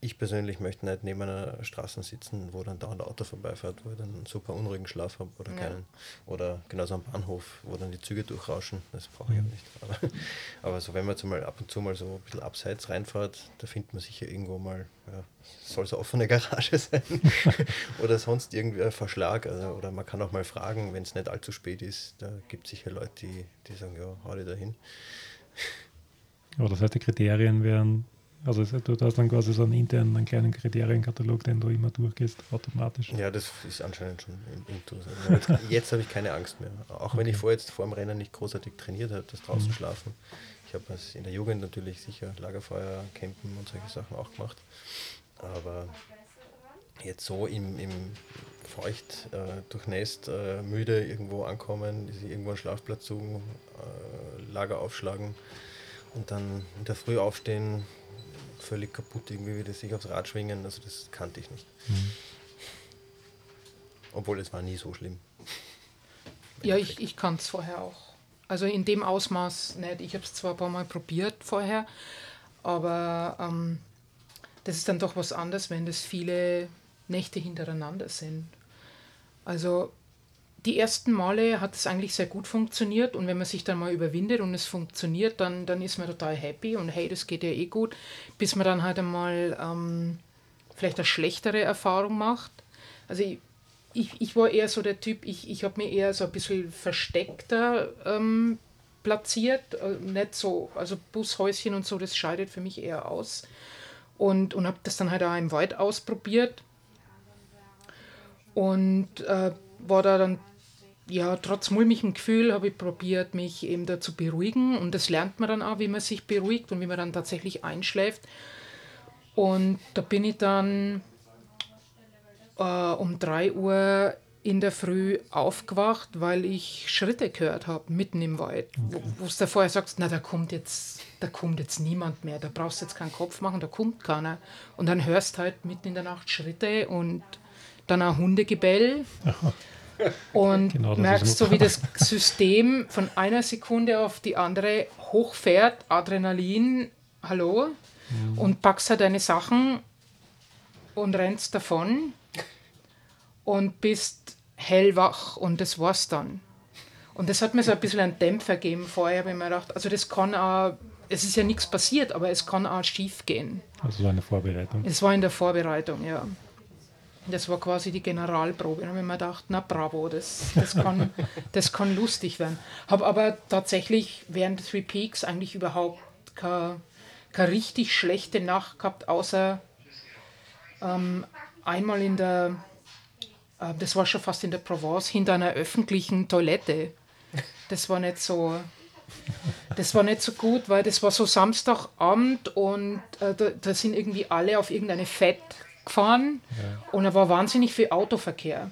ich persönlich möchte nicht neben einer Straße sitzen, wo dann dauernd ein Auto vorbeifährt, wo ich dann einen super unruhigen Schlaf habe oder ja. keinen. Oder genauso am Bahnhof, wo dann die Züge durchrauschen. Das brauche ich ja mhm. nicht. Aber, aber, so, wenn man mal ab und zu mal so ein bisschen abseits reinfährt, da findet man sicher irgendwo mal, ja, soll es eine offene Garage sein oder sonst irgendwie ein Verschlag. Also, oder man kann auch mal fragen, wenn es nicht allzu spät ist. Da gibt es sicher Leute, die, die sagen, ja, hau dich da hin. Aber das heißt, die Kriterien wären also du hast dann quasi so einen internen, einen kleinen Kriterienkatalog, den du immer durchgehst, automatisch. Ja, das ist anscheinend schon Intus. Also jetzt, jetzt habe ich keine Angst mehr. Auch okay. wenn ich vor jetzt vor dem Rennen nicht großartig trainiert habe, das draußen mhm. schlafen. Ich habe in der Jugend natürlich sicher Lagerfeuer, Campen und solche Sachen auch gemacht. Aber jetzt so im, im feucht, äh, durchnässt, äh, müde irgendwo ankommen, sich irgendwo einen Schlafplatz suchen, äh, Lager aufschlagen und dann in der Früh aufstehen, völlig kaputt irgendwie wieder sich aufs Rad schwingen. Also das kannte ich nicht. Mhm. Obwohl es war nie so schlimm. Ja, ich, ich kannte es vorher auch. Also in dem Ausmaß nicht. Ich habe es zwar ein paar Mal probiert vorher, aber ähm, das ist dann doch was anderes, wenn das viele Nächte hintereinander sind. Also die ersten Male hat es eigentlich sehr gut funktioniert und wenn man sich dann mal überwindet und es funktioniert, dann, dann ist man total happy und hey, das geht ja eh gut, bis man dann halt einmal ähm, vielleicht eine schlechtere Erfahrung macht. Also ich, ich, ich war eher so der Typ, ich, ich habe mir eher so ein bisschen versteckter ähm, platziert, äh, nicht so, also Bushäuschen und so, das scheidet für mich eher aus und, und habe das dann halt auch im Wald ausprobiert und äh, war da dann ja, trotz mulmigem Gefühl habe ich probiert, mich eben da zu beruhigen. Und das lernt man dann auch, wie man sich beruhigt und wie man dann tatsächlich einschläft. Und da bin ich dann äh, um 3 Uhr in der Früh aufgewacht, weil ich Schritte gehört habe, mitten im Wald. Okay. Wo du vorher sagst, na, da kommt jetzt, da kommt jetzt niemand mehr, da brauchst du jetzt keinen Kopf machen, da kommt keiner. Und dann hörst halt mitten in der Nacht Schritte und dann auch Hundegebell. Aha und genau, merkst so, wie das System von einer Sekunde auf die andere hochfährt, Adrenalin, hallo, mhm. und packst halt deine Sachen und rennst davon und bist hellwach und das war's dann. Und das hat mir so ein bisschen einen Dämpfer gegeben vorher, wenn man gedacht, also das kann auch, es ist ja nichts passiert, aber es kann auch schief gehen. Also war eine Vorbereitung. Es war in der Vorbereitung, ja. Das war quasi die Generalprobe. Da habe ich mir gedacht, na bravo, das, das, kann, das kann lustig werden. Habe aber tatsächlich während Three Peaks eigentlich überhaupt keine, keine richtig schlechte Nacht gehabt, außer ähm, einmal in der, äh, das war schon fast in der Provence, hinter einer öffentlichen Toilette. Das war nicht so. Das war nicht so gut, weil das war so Samstagabend und äh, da, da, sind irgendwie alle auf irgendeine Fett gefahren ja. und da war wahnsinnig viel Autoverkehr.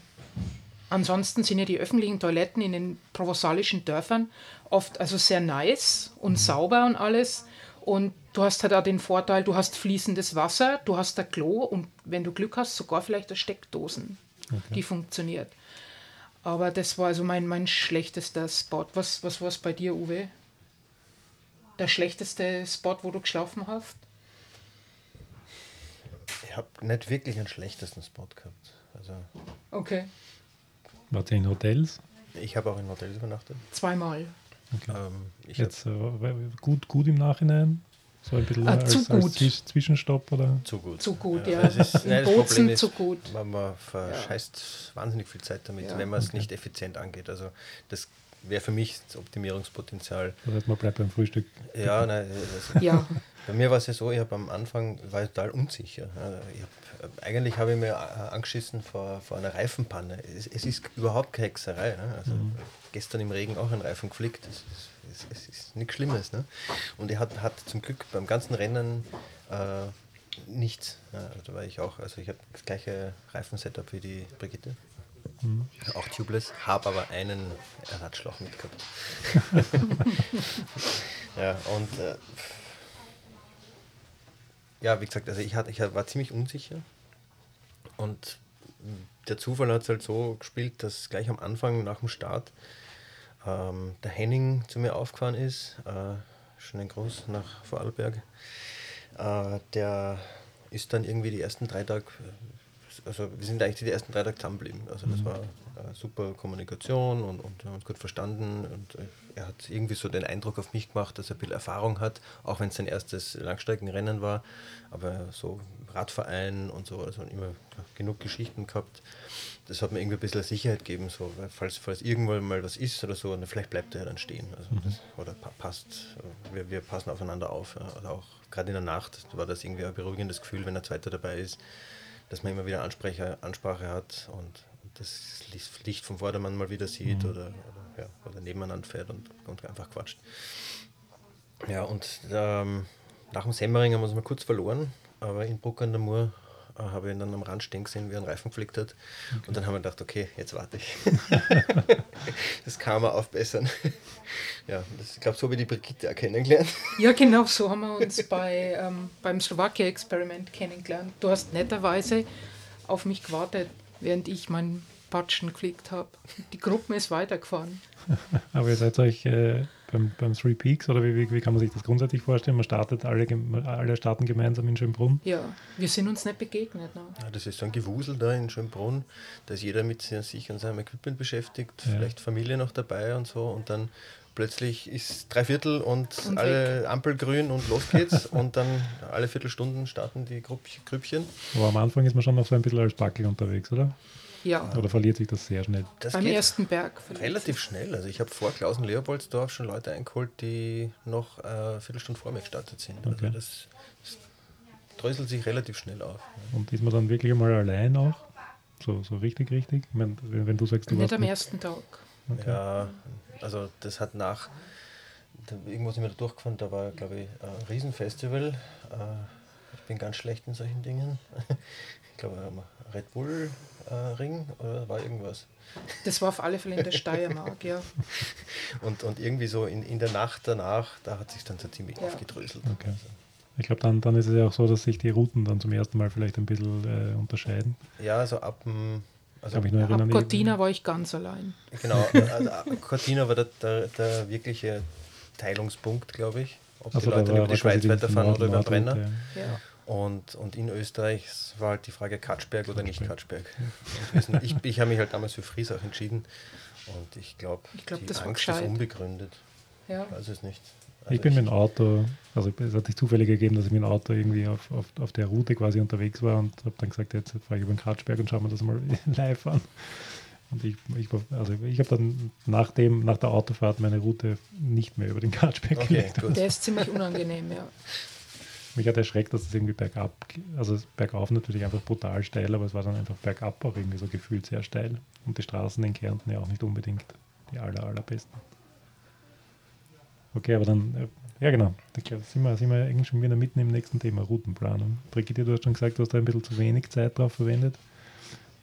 Ansonsten sind ja die öffentlichen Toiletten in den provençalischen Dörfern oft also sehr nice und mhm. sauber und alles. Und du hast halt auch den Vorteil, du hast fließendes Wasser, du hast ein Klo und wenn du Glück hast, sogar vielleicht eine Steckdosen, okay. die funktioniert. Aber das war also mein, mein schlechtester Spot. Was, was war es bei dir, Uwe? Der schlechteste Spot, wo du geschlafen hast? Ich habe nicht wirklich einen schlechtesten Spot gehabt. Also, okay. Wart ihr in Hotels? Ich habe auch in Hotels übernachtet. Zweimal. Okay. Ähm, Jetzt äh, gut, gut im Nachhinein? So ein bisschen ah, als, zu gut. Als Zwischenstopp oder? Zu gut. Zu gut, ja. ja. Ist, nein, das Problem ist, zu gut. Man, man verscheißt ja. wahnsinnig viel Zeit damit, ja. wenn man es okay. nicht effizient angeht. Also das wäre für mich das Optimierungspotenzial. Das heißt, man bleibt beim Frühstück. Ja, nein, also Ja, bei mir war es ja so, ich habe am Anfang war ich total unsicher. Ich hab, eigentlich habe ich mir äh, angeschissen vor, vor einer Reifenpanne. Es, es ist überhaupt keine Hexerei. Ne? Also gestern im Regen auch ein Reifen geflickt. Es, es, es ist nichts Schlimmes. Ne? Und er hat, hat zum Glück beim ganzen Rennen äh, nichts. Ja, also da war ich auch, also ich habe das gleiche Reifensetup wie die Brigitte. Auch tubeless, habe aber einen Ersatzschlauch mitgehabt. ja, und äh, ja, wie gesagt, also ich, hatte, ich war ziemlich unsicher. Und der Zufall hat es halt so gespielt, dass gleich am Anfang nach dem Start ähm, der Henning zu mir aufgefahren ist. Äh, schönen Gruß nach Vorarlberg. Äh, der ist dann irgendwie die ersten drei Tage, also wir sind eigentlich die ersten drei Tage zusammengeblieben. Also das war äh, super Kommunikation und, und wir haben uns gut verstanden. Und äh, er hat irgendwie so den Eindruck auf mich gemacht, dass er ein bisschen Erfahrung hat, auch wenn es sein erstes Langstreckenrennen war. Aber so Radverein und so, also immer genug Geschichten gehabt. Das hat mir irgendwie ein bisschen Sicherheit gegeben, so, weil falls, falls irgendwann mal was ist oder so, dann vielleicht bleibt er ja dann stehen. Also das, oder pa passt, wir, wir passen aufeinander auf. Ja. Oder auch gerade in der Nacht war das irgendwie ein beruhigendes Gefühl, wenn der Zweite dabei ist, dass man immer wieder Ansprache, Ansprache hat und, und das Licht vom Vordermann mal wieder sieht oder, oder, ja, oder nebeneinander fährt und, und einfach quatscht. Ja, und ähm, nach dem Semmering haben wir uns mal kurz verloren, aber in Bruck an der Mur habe ich ihn dann am Rand stehen gesehen, wie er einen Reifen geflickt hat. Und dann haben wir gedacht, okay, jetzt warte ich. das kann man aufbessern. ja, das, ich glaube, so wie die Brigitte auch kennengelernt. ja genau so haben wir uns bei, ähm, beim Slowakia-Experiment kennengelernt. Du hast netterweise auf mich gewartet, während ich meinen Patschen geflickt habe. Die Gruppe ist weitergefahren. Aber ihr seid euch äh, beim, beim Three Peaks oder wie, wie, wie, kann man sich das grundsätzlich vorstellen? Man startet alle, alle starten gemeinsam in Schönbrunn? Ja, wir sind uns nicht begegnet. Ne? Ja, das ist so ein Gewusel da in Schönbrunn. Da ist jeder mit sich und seinem Equipment beschäftigt, ja. vielleicht Familie noch dabei und so. Und dann plötzlich ist drei Viertel und, und alle weg. Ampel grün und los geht's. und dann alle Viertelstunden starten die Grüppchen. Aber am Anfang ist man schon noch so ein bisschen als Backel unterwegs, oder? Ja. Oder verliert sich das sehr schnell? Das Beim ersten Berg. Relativ schnell. Also ich habe vor Klausen-Leopoldsdorf schon Leute eingeholt, die noch äh, eine Viertelstunde vor mir gestartet sind. Also Okay. Also das, das dröselt sich relativ schnell auf. Und ist man dann wirklich einmal allein auch? So, so richtig, richtig? Ich mein, wenn, wenn du sagst, du Nicht warst am mit- ersten Tag. Okay. Ja, also das hat nach, da, irgendwo sind wir da durchgefahren, da war, glaube ich, ein Riesenfestival. Äh, ich bin ganz schlecht in solchen Dingen. Ich glaube, Red Bull äh, Ring oder war irgendwas. Das war auf alle Fälle in der Steiermark, ja. Und, und irgendwie so in, in der Nacht danach, da hat sich dann so ziemlich Ja. aufgedröselt. Okay. Also, Ich glaube, dann, dann ist es ja auch so, dass sich die Routen dann zum ersten Mal vielleicht ein bisschen äh, unterscheiden. ja, so ab dem. Also, mich nur Ab erinnern. Cortina war ich ganz allein. Genau, also ab Cortina war der, der, der wirkliche Teilungspunkt, glaube ich. Ob Also die Leute über die Schweiz weiterfahren Nord- oder über Brenner. ja. Ja. Und, und in Österreich war halt die Frage Katschberg oder nicht Katschberg. Ich ich habe mich halt damals für Friesach entschieden. Und ich glaube, Ich glaub, die das Angst ist unbegründet. Ja. Ich weiß es nicht. Ich Also bin mit dem Auto, also es hat sich zufällig gegeben, dass ich mit dem Auto irgendwie auf, auf, auf der Route quasi unterwegs war und habe dann gesagt, jetzt fahre ich über den Kratzberg und schauen wir das mal live an. Und ich, ich, war- also ich habe dann nach, dem, nach der Autofahrt meine Route nicht mehr über den Kratzberg Okay, gelegt. gut. Der ist ziemlich unangenehm, ja. Mich hat erschreckt, dass es irgendwie bergab, also bergauf natürlich einfach brutal steil, aber es war dann einfach bergab auch irgendwie so gefühlt sehr steil. Und die Straßen in Kärnten ja auch nicht unbedingt die aller, allerbesten. Okay, aber dann, äh, ja genau, glaube, sind wir, sind wir eigentlich schon wieder mitten im nächsten Thema, Routenplanung. Brigitte, du hast schon gesagt, du hast da ein bisschen zu wenig Zeit drauf verwendet.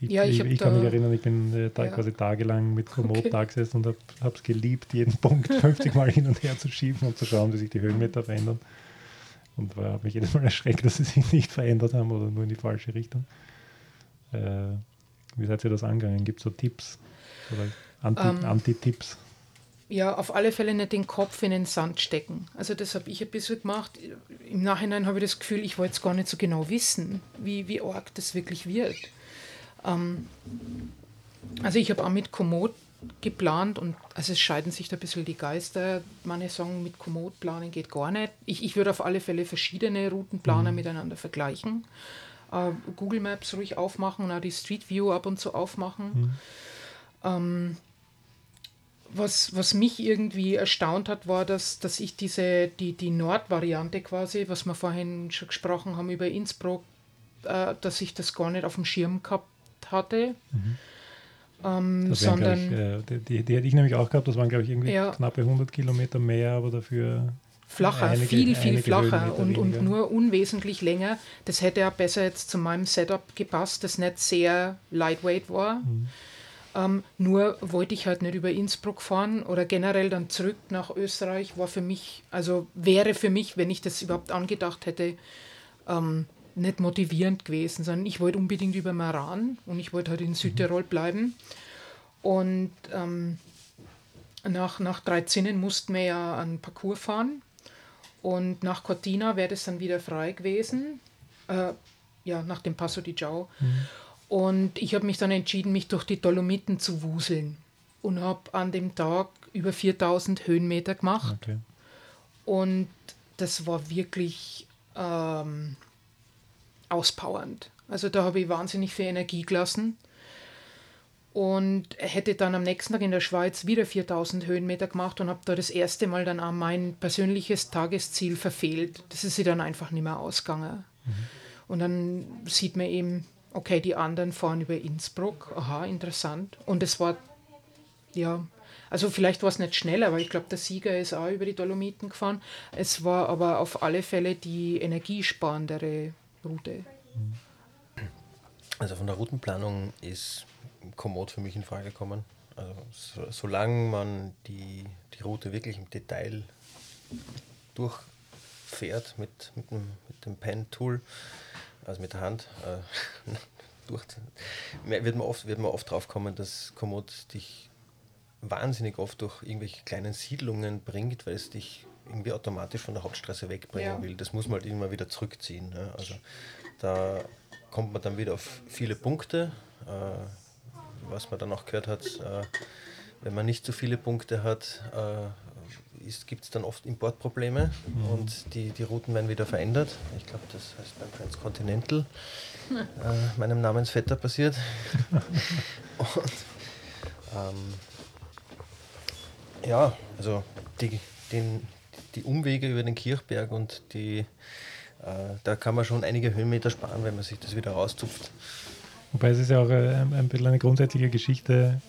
Ich, Ja, ich ich, ich kann da- mich erinnern, ich bin äh, ta Ja. quasi tagelang mit Komoot Okay. da gesessen und habe es geliebt, jeden Punkt 50 Mal hin und her zu schieben und zu schauen, wie sich die Höhenmeter verändern. Und habe mich jedes Mal erschreckt, dass sie sich nicht verändert haben oder nur in die falsche Richtung. Äh, wie seid ihr das angegangen? Gibt es so Tipps oder Anti- Ähm, Anti-Tipps? Ja, auf alle Fälle nicht den Kopf in den Sand stecken. Also das habe ich ein bisschen gemacht. Im Nachhinein habe ich das Gefühl, ich wollte es gar nicht so genau wissen, wie, wie arg das wirklich wird. Ähm, also ich habe auch mit Komoot geplant und also es scheiden sich da ein bisschen die Geister. Manche sagen, mit Komoot planen geht gar nicht. Ich, ich würde auf alle Fälle verschiedene Routenplaner miteinander vergleichen. Äh, Google Maps ruhig aufmachen und auch die Street View ab und zu aufmachen. Ähm, was, was mich irgendwie erstaunt hat, war, dass, dass ich diese, die, die Nordvariante quasi, was wir vorhin schon gesprochen haben über Innsbruck, äh, dass ich das gar nicht auf dem Schirm gehabt hatte. Mhm. Ähm, sondern ich, äh, die, die, die, hätte ich nämlich auch gehabt, das waren, glaube ich, irgendwie ja, knappe 100 Kilometer mehr, aber dafür flacher, einige, viel, viel flacher und, und nur unwesentlich länger. Das hätte ja besser jetzt zu meinem Setup gepasst, das nicht sehr lightweight war. Mhm. Ähm, nur wollte ich halt nicht über Innsbruck fahren oder generell dann zurück nach Österreich, war für mich, also wäre für mich, wenn ich das überhaupt angedacht hätte, ähm, nicht motivierend gewesen, sondern ich wollte unbedingt über Maran und ich wollte halt in Südtirol bleiben. Und ähm, nach, nach 13 mussten wir ja einen Parcours fahren und nach Cortina wäre das dann wieder frei gewesen, äh, ja, nach dem Passo di Giau. Mhm. Und ich habe mich dann entschieden, mich durch die Dolomiten zu wuseln und habe an dem Tag über 4000 Höhenmeter gemacht. Okay. Und das war wirklich ähm, auspowernd. Also da habe ich wahnsinnig viel Energie gelassen und hätte dann am nächsten Tag in der Schweiz wieder 4000 Höhenmeter gemacht und habe da das erste Mal dann auch mein persönliches Tagesziel verfehlt. Das ist sie dann einfach nicht mehr ausgegangen. Mhm. Und dann sieht man eben, okay, die anderen fahren über Innsbruck, aha, interessant. Und es war, ja, also vielleicht war es nicht schnell, aber ich glaube, der Sieger ist auch über die Dolomiten gefahren. Es war aber auf alle Fälle die energiesparendere Route. Also von der Routenplanung ist Komoot für mich in Frage gekommen. Also so, solange man die, die Route wirklich im Detail durchfährt mit, mit, dem, mit dem Pen-Tool, also mit der Hand, äh, durch, wird, man oft, wird man oft drauf kommen, dass Komoot dich wahnsinnig oft durch irgendwelche kleinen Siedlungen bringt, weil es dich irgendwie automatisch von der Hauptstraße wegbringen ja. will. Das muss man halt immer wieder zurückziehen. Ne? Also da kommt man dann wieder auf viele Punkte. Äh, was man dann auch gehört hat, äh, wenn man nicht so viele Punkte hat, äh, gibt es dann oft Importprobleme mhm. und die, die Routen werden wieder verändert. Ich glaube, das heißt beim Transcontinental, äh, meinem Namensvetter passiert. und ähm, ja, also die, den, die Umwege über den Kirchberg und die, äh, da kann man schon einige Höhenmeter sparen, wenn man sich das wieder rauszupft. Wobei es ist ja auch äh, ein, ein bisschen eine grundsätzliche Geschichte.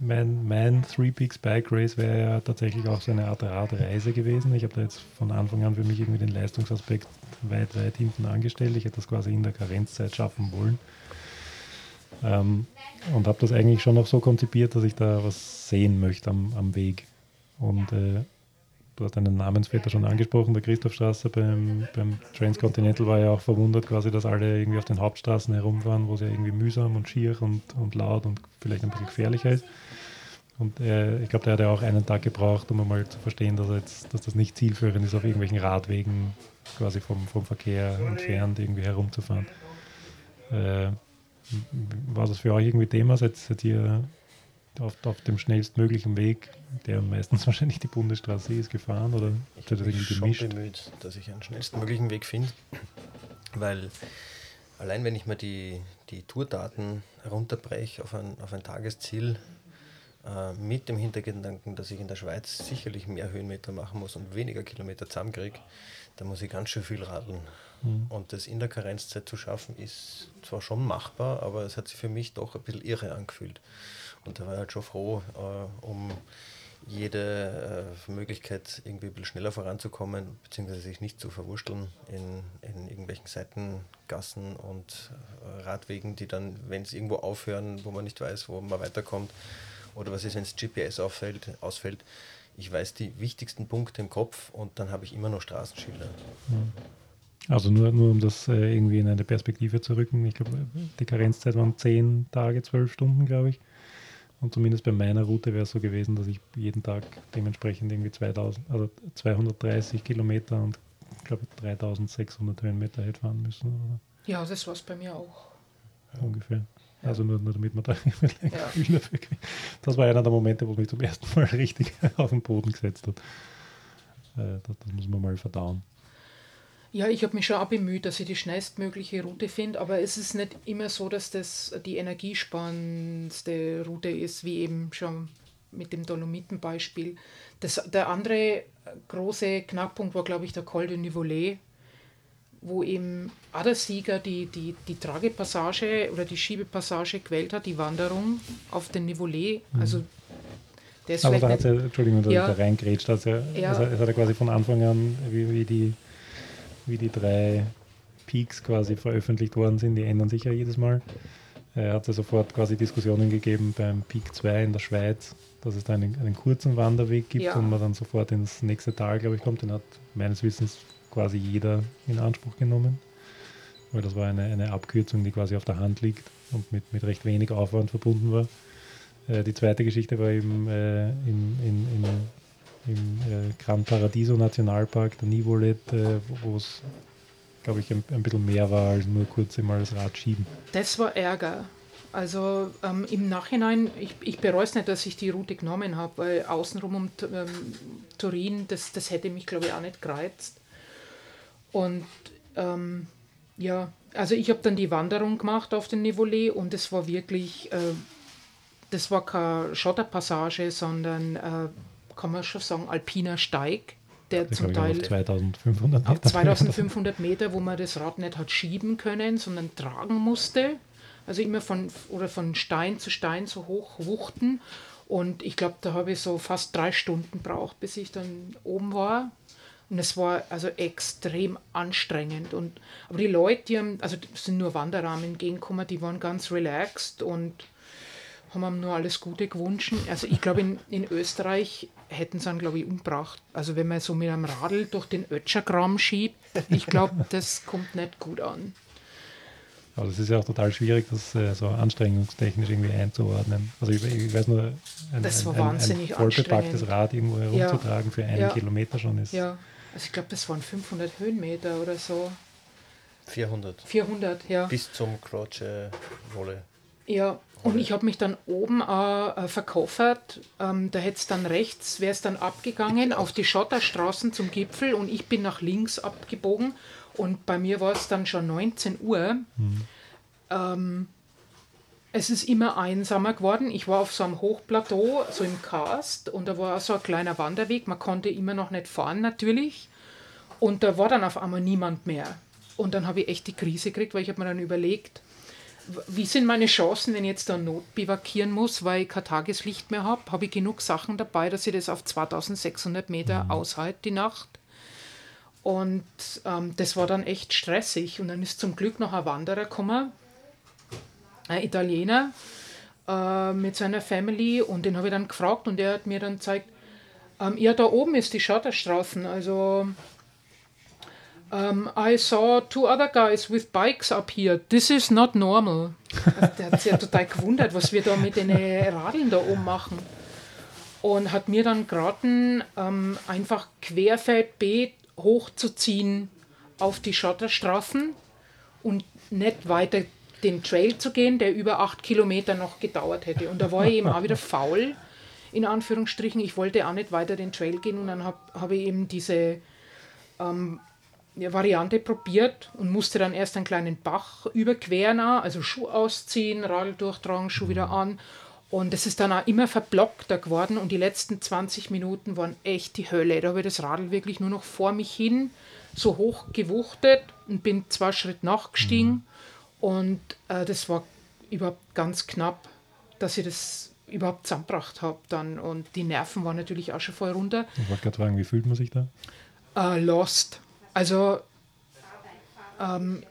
Mein, mein Three Peaks Bike Race wäre ja tatsächlich auch so eine Art Radreise gewesen. Ich habe da jetzt von Anfang an für mich irgendwie den Leistungsaspekt weit, weit hinten angestellt. Ich hätte das quasi in der Karenzzeit schaffen wollen. Ähm, und habe das eigentlich schon noch so konzipiert, dass ich da was sehen möchte am, am Weg. Und äh, du hast einen Namensvetter schon angesprochen, der Christophstraße beim, beim Transcontinental war ja auch verwundert quasi, dass alle irgendwie auf den Hauptstraßen herumfahren, wo es ja irgendwie mühsam und schier und, und laut und vielleicht ein bisschen gefährlicher ist. Und äh, ich glaube, der hat ja auch einen Tag gebraucht, um einmal zu verstehen, dass, jetzt, dass das nicht zielführend ist, auf irgendwelchen Radwegen quasi vom, vom Verkehr entfernt irgendwie herumzufahren. Äh, war das für euch irgendwie Thema? Seid, seid ihr auf, auf dem schnellstmöglichen Weg, der meistens wahrscheinlich die Bundesstraße ist, gefahren? Oder ich bin schon bemüht, dass ich einen schnellstmöglichen Weg finde, weil allein wenn ich mir die, die Tourdaten runterbreche auf ein, auf ein Tagesziel, äh, mit dem Hintergedanken, dass ich in der Schweiz sicherlich mehr Höhenmeter machen muss und weniger Kilometer zusammenkriege, dann muss ich ganz schön viel radeln. Mhm. Und das in der Karenzzeit zu schaffen, ist zwar schon machbar, aber es hat sich für mich doch ein bisschen irre angefühlt. Und da war ich halt schon froh, äh, um jede äh, Möglichkeit, irgendwie ein bisschen schneller voranzukommen, beziehungsweise sich nicht zu verwurschteln in, in irgendwelchen Seitengassen und äh, Radwegen, die dann, wenn es irgendwo aufhören, wo man nicht weiß, wo man weiterkommt, oder was ist, wenn das GPS auffällt, ausfällt. Ich weiß die wichtigsten Punkte im Kopf und dann habe ich immer noch Straßenschilder. Mhm. Also nur, nur um das äh, irgendwie in eine Perspektive zu rücken. Ich glaube, die Karenzzeit waren 10 Tage, 12 Stunden, glaube ich. Und zumindest bei meiner Route wäre es so gewesen, dass ich jeden Tag dementsprechend irgendwie 2000, also 230 Kilometer und ich glaube 3600 Höhenmeter hätte fahren müssen. Oder? Ja, das war es bei mir auch. Ungefähr. Ja. Also nur, nur damit man da ein ja. Gefühl dafür kriegt. Das war einer der Momente, wo mich zum ersten Mal richtig auf den Boden gesetzt hat. Äh, das, das muss man mal verdauen. Ja, ich habe mich schon auch bemüht, dass ich die schnellstmögliche Route finde, aber es ist nicht immer so, dass das die energiesparendste Route ist, wie eben schon mit dem Dolomitenbeispiel. Das, der andere große Knackpunkt war, glaube ich, der Col de Nivolet, wo eben auch der Sieger die, die, die Tragepassage oder die Schiebepassage gewählt hat, die Wanderung auf den Nivolet. Mhm. Also der ist Aber da hat er, Entschuldigung, dass ja, da reingrätscht, also ja. es, hat er quasi von Anfang an, wie, wie, die, wie die drei Peaks quasi veröffentlicht worden sind, die ändern sich ja jedes Mal. Er hat ja sofort quasi Diskussionen gegeben beim Peak 2 in der Schweiz, dass es da einen, einen kurzen Wanderweg gibt ja. und man dann sofort ins nächste Tal, glaube ich, kommt. Den hat meines Wissens quasi jeder in Anspruch genommen, weil das war eine, eine Abkürzung, die quasi auf der Hand liegt und mit, mit recht wenig Aufwand verbunden war. Äh, die zweite Geschichte war eben äh, in, in, in, im äh, Gran Paradiso Nationalpark, der Nivolet, äh, wo es, glaube ich, ein, ein bisschen mehr war als nur kurz einmal das Rad schieben. Das war Ärger. Also ähm, im Nachhinein, ich, ich bereue es nicht, dass ich die Route genommen habe, weil außenrum um ähm, Turin, das, das hätte mich, glaube ich, auch nicht gereizt. Und ähm, ja, also ich habe dann die Wanderung gemacht auf den Nivolet und es war wirklich, äh, das war keine Schotterpassage, sondern, äh, kann man schon sagen, alpiner Steig, der zum Teil 2500 Meter. 2500 Meter, wo man das Rad nicht hat schieben können, sondern tragen musste. Also immer von, oder von Stein zu Stein so hoch wuchten. Und ich glaube, da habe ich so fast drei Stunden braucht, bis ich dann oben war. Und es war also extrem anstrengend. Und, aber die Leute, die haben, also sind nur Wanderrahmen entgegengekommen, die waren ganz relaxed und haben ihm nur alles Gute gewünscht. Also ich glaube, in, in Österreich hätten sie ihn, glaube ich, umgebracht. Also wenn man so mit einem Radl durch den Ötschergramm schiebt, ich glaube, das kommt nicht gut an. Aber es ist ja auch total schwierig, das äh, so anstrengungstechnisch irgendwie einzuordnen. Also ich, ich weiß nur, ein, das war ein, wahnsinnig ein vollbepacktes Rad irgendwo herumzutragen ja. für einen ja. Kilometer schon ist. Ja. Also ich glaube, das waren 500 Höhenmeter oder so. 400. 400, ja. Bis zum Croce Wolle. Ja, und ich habe mich dann oben äh, verkauft. Ähm, da hätte es dann rechts, wäre es dann abgegangen auf die Schotterstraßen zum Gipfel und ich bin nach links abgebogen. Und bei mir war es dann schon 19 Uhr. Mhm. Ähm, es ist immer einsamer geworden. Ich war auf so einem Hochplateau, so im Karst, und da war so ein kleiner Wanderweg. Man konnte immer noch nicht fahren, natürlich. Und da war dann auf einmal niemand mehr. Und dann habe ich echt die Krise gekriegt, weil ich habe mir dann überlegt, wie sind meine Chancen, wenn ich jetzt da notbivakieren muss, weil ich kein Tageslicht mehr habe? Habe ich genug Sachen dabei, dass ich das auf 2600 Meter mhm. aushalte die Nacht? Und ähm, das war dann echt stressig. Und dann ist zum Glück noch ein Wanderer gekommen, ein Italiener äh, mit seiner Family und den habe ich dann gefragt und der hat mir dann gezeigt, ähm, ja, da oben ist die Schotterstraßen, also um, I saw two other guys with bikes up here. This is not normal. Also der hat sich ja total gewundert, was wir da mit den Radeln da oben machen. Und hat mir dann geraten, ähm, einfach Querfeldbeet hochzuziehen auf die Schotterstraßen und nicht weiter den Trail zu gehen, der über acht Kilometer noch gedauert hätte. Und da war ich eben auch wieder faul, in Anführungsstrichen. Ich wollte auch nicht weiter den Trail gehen und dann habe hab ich eben diese ähm, Variante probiert und musste dann erst einen kleinen Bach überqueren, also Schuh ausziehen, Radl durchtragen, Schuh wieder an. Und es ist dann auch immer verblockter geworden und die letzten 20 Minuten waren echt die Hölle. Da habe ich das Radl wirklich nur noch vor mich hin so hoch gewuchtet und bin zwei Schritte nachgestiegen. Mhm. Und äh, das war überhaupt ganz knapp, dass ich das überhaupt zusammengebracht habe dann. Und die Nerven waren natürlich auch schon voll runter. Ich wollte gerade fragen, wie fühlt man sich da? Äh, lost. Also ähm,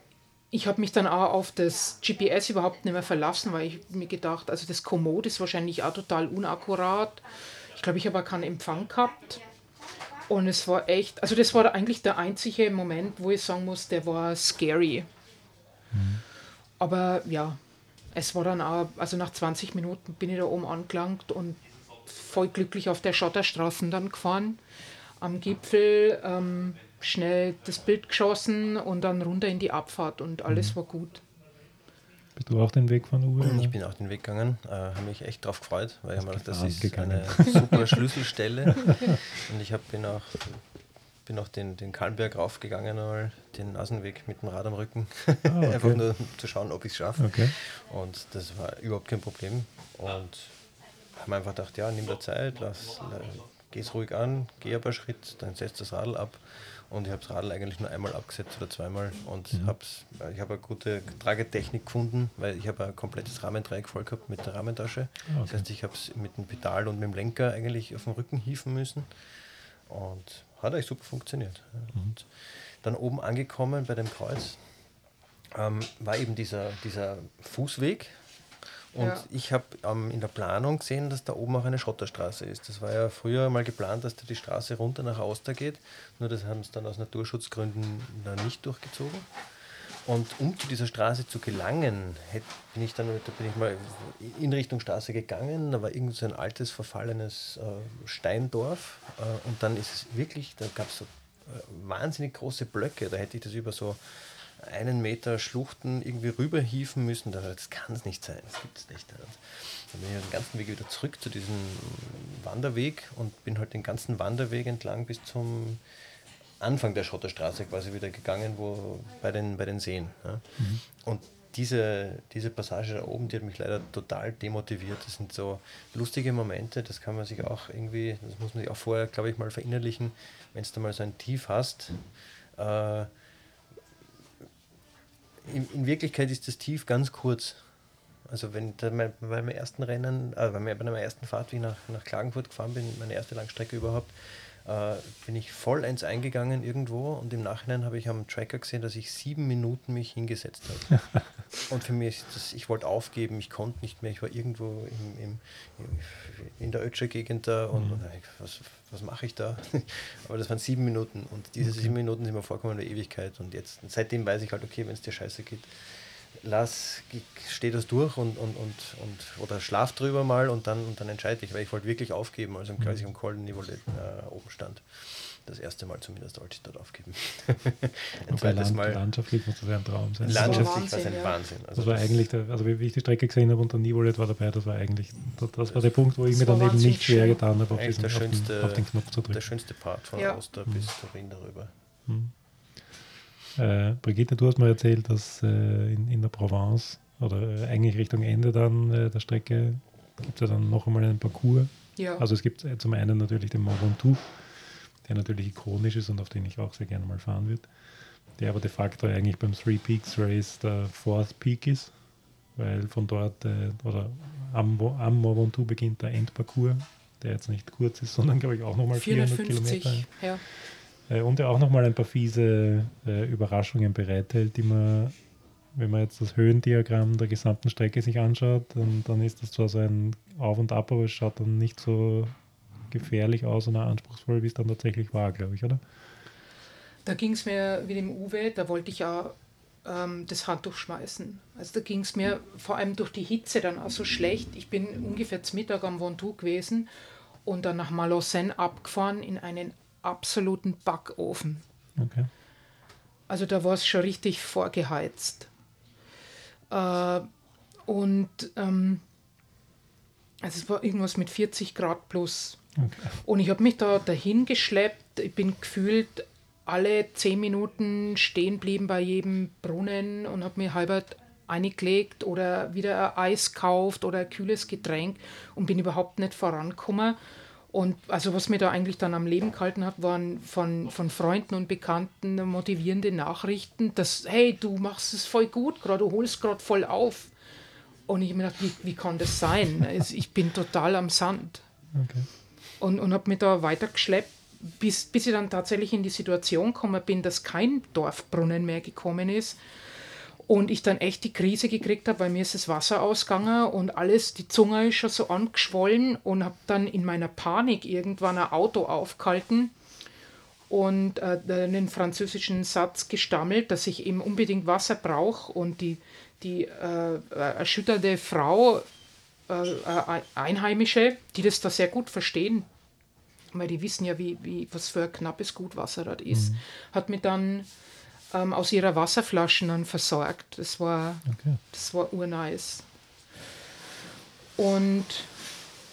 ich habe mich dann auch auf das GPS überhaupt nicht mehr verlassen, weil ich mir gedacht, also das Komoot ist wahrscheinlich auch total unakkurat. Ich glaube, ich habe auch keinen Empfang gehabt. Und es war echt, also das war eigentlich der einzige Moment, wo ich sagen muss, der war scary. Mhm. Aber ja, es war dann auch, also nach 20 Minuten bin ich da oben angelangt und voll glücklich auf der Schotterstraße dann gefahren. Am Gipfel ähm, schnell das Bild geschossen und dann runter in die Abfahrt und alles mhm. war gut. Bist du auch den Weg von Uwe? Ich bin auch den Weg gegangen, äh, habe mich echt drauf gefreut, weil das ich mir das ist gegangen. eine super Schlüsselstelle. und ich hab, bin auch bin auch den, den Kalmberg raufgegangen, einmal, den Außenweg mit dem Rad am Rücken. Ah, okay. Einfach nur zu schauen, ob ich es schaffe. Okay. Und das war überhaupt kein Problem. Und habe mir einfach gedacht, ja, nimm dir Zeit, lass, geh es ruhig an, geh ein paar Schritt, dann setzt das Radl ab. Und ich habe das Radl eigentlich nur einmal abgesetzt oder zweimal und mhm. hab's, ich habe eine gute Tragetechnik gefunden, weil ich habe ein komplettes Rahmendreieck voll gehabt mit der Rahmentasche. Ah, okay. Das heißt, ich habe es mit dem Pedal und mit dem Lenker eigentlich auf dem Rücken hieven müssen und hat eigentlich super funktioniert. Mhm. Und dann oben angekommen bei dem Kreuz ähm, war eben dieser, dieser Fußweg, und ja. ich habe ähm, in der Planung gesehen, dass da oben auch eine Schotterstraße ist. Das war ja früher mal geplant, dass da die Straße runter nach Auster geht. Nur das haben sie dann aus Naturschutzgründen da nicht durchgezogen. Und um zu dieser Straße zu gelangen, hätte, bin ich dann da bin ich mal in Richtung Straße gegangen. Da war irgend so ein altes, verfallenes äh, Steindorf. Äh, und dann ist es wirklich, da gab es so äh, wahnsinnig große Blöcke. Da hätte ich das über so einen Meter Schluchten irgendwie rüberhieven müssen. Das kann es nicht sein, das gibt es nicht. Dann bin ich den ganzen Weg wieder zurück zu diesem Wanderweg und bin halt den ganzen Wanderweg entlang bis zum Anfang der Schotterstraße quasi wieder gegangen, wo bei den, bei den Seen. Ja. Mhm. Und diese, diese Passage da oben, die hat mich leider total demotiviert. Das sind so lustige Momente, das kann man sich auch irgendwie, das muss man sich auch vorher, glaube ich, mal verinnerlichen, wenn du mal so ein Tief hast. Äh, in, in, Wirklichkeit ist das Tief ganz kurz. Also wenn bei meinem ersten Rennen, äh, bei meiner ersten Fahrt, wie ich nach, nach Klagenfurt gefahren bin, meine erste Langstrecke überhaupt, äh, bin ich voll eins eingegangen irgendwo und im Nachhinein habe ich am Tracker gesehen, dass ich sieben Minuten mich hingesetzt habe. und für mich das, ich wollte aufgeben, ich konnte nicht mehr, ich war irgendwo im, im, in der Ötscher-Gegend da und, mhm. und was, was mache ich da? Aber das waren sieben Minuten und diese okay. sieben Minuten sind mir vorkommen in der Ewigkeit und jetzt, seitdem weiß ich halt, okay, wenn es dir scheiße geht, lass, steh das durch und, und, und, und oder schlaf drüber mal und dann, und dann entscheide ich, weil ich wollte wirklich aufgeben, also als ich am Golden Niveau äh, oben stand. Das erste Mal zumindest wollte ich dort aufgeben. ein zweites Land, Mal. Landschaftlich muss das ja ein Traum sein. Landschaftlich war es ein ja. Wahnsinn. Also das war eigentlich, der, also wie ich die Strecke gesehen habe und der Nivolet war dabei, das war eigentlich, das, das war der Punkt, wo ich mir dann eben nicht schwer getan habe, auf, diesen, auf, den, auf, den, Knopf zu drücken. Der schönste Part von ja. Oster bis mhm. Turin darüber. Mhm. Äh, Brigitte, du hast mir erzählt, dass äh, in, in der Provence oder äh, eigentlich Richtung Ende dann äh, der Strecke gibt es ja dann noch einmal einen Parcours. Ja. Also es gibt äh, zum einen natürlich den Mont Ventoux, der natürlich ikonisch ist und auf den ich auch sehr gerne mal fahren würde. Der aber de facto eigentlich beim Three Peaks Race der Fourth Peak ist, weil von dort äh, oder am, am Mont Ventoux beginnt der Endparcours, der jetzt nicht kurz ist, sondern glaube ich auch nochmal 400 Kilometer. Ja. Äh, und er auch nochmal ein paar fiese äh, Überraschungen bereithält, die man, wenn man jetzt das Höhendiagramm der gesamten Strecke sich anschaut, dann, dann ist das zwar so ein Auf und Ab, aber es schaut dann nicht so gefährlich aus und anspruchsvoll, wie es dann tatsächlich war, glaube ich, oder? Da ging es mir wie dem Uwe, da wollte ich ja ähm, das Handtuch schmeißen. Also da ging es mir vor allem durch die Hitze dann auch so schlecht. Ich bin ungefähr zum Mittag am Ventoux gewesen und dann nach Malocène abgefahren in einen absoluten Backofen. Okay. Also da war es schon richtig vorgeheizt. Äh, und ähm, also es war irgendwas mit 40 Grad plus. Okay. Und ich habe mich da dahin geschleppt. Ich bin gefühlt alle zehn Minuten stehen blieben bei jedem Brunnen und habe mir halbert eingelegt oder wieder ein Eis kauft oder ein kühles Getränk und bin überhaupt nicht vorangekommen. Und also was mir da eigentlich dann am Leben gehalten hat, waren von, von Freunden und Bekannten motivierende Nachrichten, dass, hey, du machst es voll gut, gerade du holst gerade voll auf. Und ich habe mir gedacht, wie, wie kann das sein? Ich bin total am Sand. Okay. Und, und habe mich da weitergeschleppt, bis, bis ich dann tatsächlich in die Situation gekommen bin, dass kein Dorfbrunnen mehr gekommen ist und ich dann echt die Krise gekriegt habe, weil mir ist das Wasser ausgegangen und alles, die Zunge ist schon so angeschwollen und habe dann in meiner Panik irgendwann ein Auto aufgehalten und äh, einen französischen Satz gestammelt, dass ich eben unbedingt Wasser brauche und die, die äh, erschütterte Frau, äh, äh, Einheimische, die das da sehr gut verstehen, weil die wissen ja, wie, wie, was für ein knappes Gutwasser das ist, mhm. hat mir dann ähm, aus ihrer Wasserflaschen dann versorgt. Das war, okay. das war urnice. Und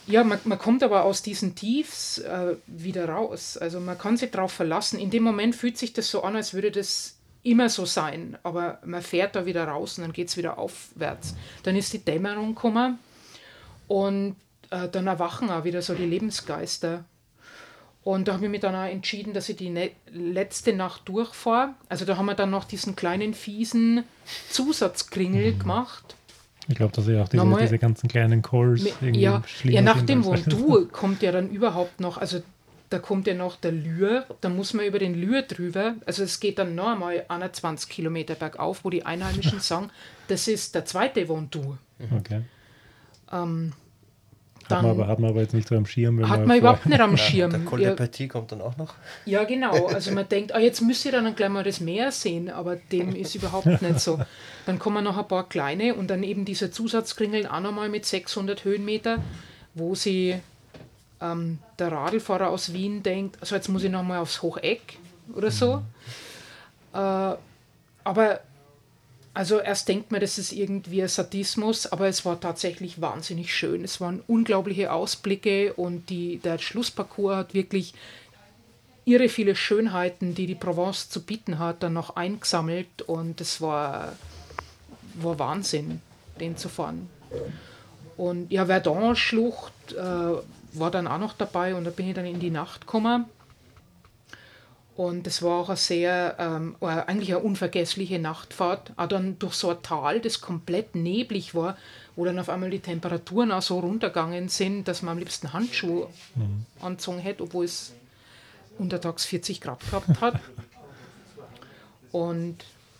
ja, man, man kommt aber aus diesen Tiefs äh, wieder raus. Also man kann sich darauf verlassen. In dem Moment fühlt sich das so an, als würde das immer so sein. Aber man fährt da wieder raus und dann geht es wieder aufwärts. Dann ist die Dämmerung gekommen und äh, dann erwachen auch wieder so die Lebensgeister. Und da habe ich mich dann auch entschieden, dass ich die ne letzte Nacht durchfahre. Also da haben wir dann noch diesen kleinen fiesen Zusatzkringel mhm. gemacht. Ich glaube, dass ja auch diese, diese, ganzen kleinen Calls irgendwie ja, ja, nach dem Vondu kommt ja dann überhaupt noch, also da kommt ja noch der Lür, da muss man über den Lür drüber. Also es geht dann noch einmal 21 Kilometer bergauf, wo die Einheimischen sagen, das ist der zweite Vondu. Okay. Ähm, dann, hat, man aber, hat man aber jetzt nicht so am Schirm. hat man überhaupt nicht am Schirm. Ja, der Col de kommt dann auch noch. Ja, genau. Also man denkt, ah, jetzt müsst ihr dann gleich mal das Meer sehen, aber dem ist überhaupt nicht so. Dann kommen noch ein paar kleine und dann eben dieser Zusatzkringel auch nochmal mit 600 Höhenmeter, wo sie ähm, der Radlfahrer aus Wien denkt, also jetzt muss ich nochmal aufs Hocheck oder so. Mhm. Äh, aber also erst denkt man, das ist irgendwie Sadismus, aber es war tatsächlich wahnsinnig schön. Es waren unglaubliche Ausblicke und die, der Schlussparcours hat wirklich irre viele Schönheiten, die die Provence zu bieten hat, dann noch eingesammelt und es war, war Wahnsinn, den zu fahren. Und ja, Verdun-Schlucht äh, war dann auch noch dabei und da bin ich dann in die Nacht gekommen. Und es war auch eine sehr, ähm, eigentlich eine unvergessliche Nachtfahrt. Auch dann durch so ein Tal, das komplett neblig war, wo dann auf einmal die Temperaturen auch so runtergegangen sind, dass man am liebsten Handschuhe mhm. angezogen hätte, obwohl es untertags 40 Grad gehabt hat. Und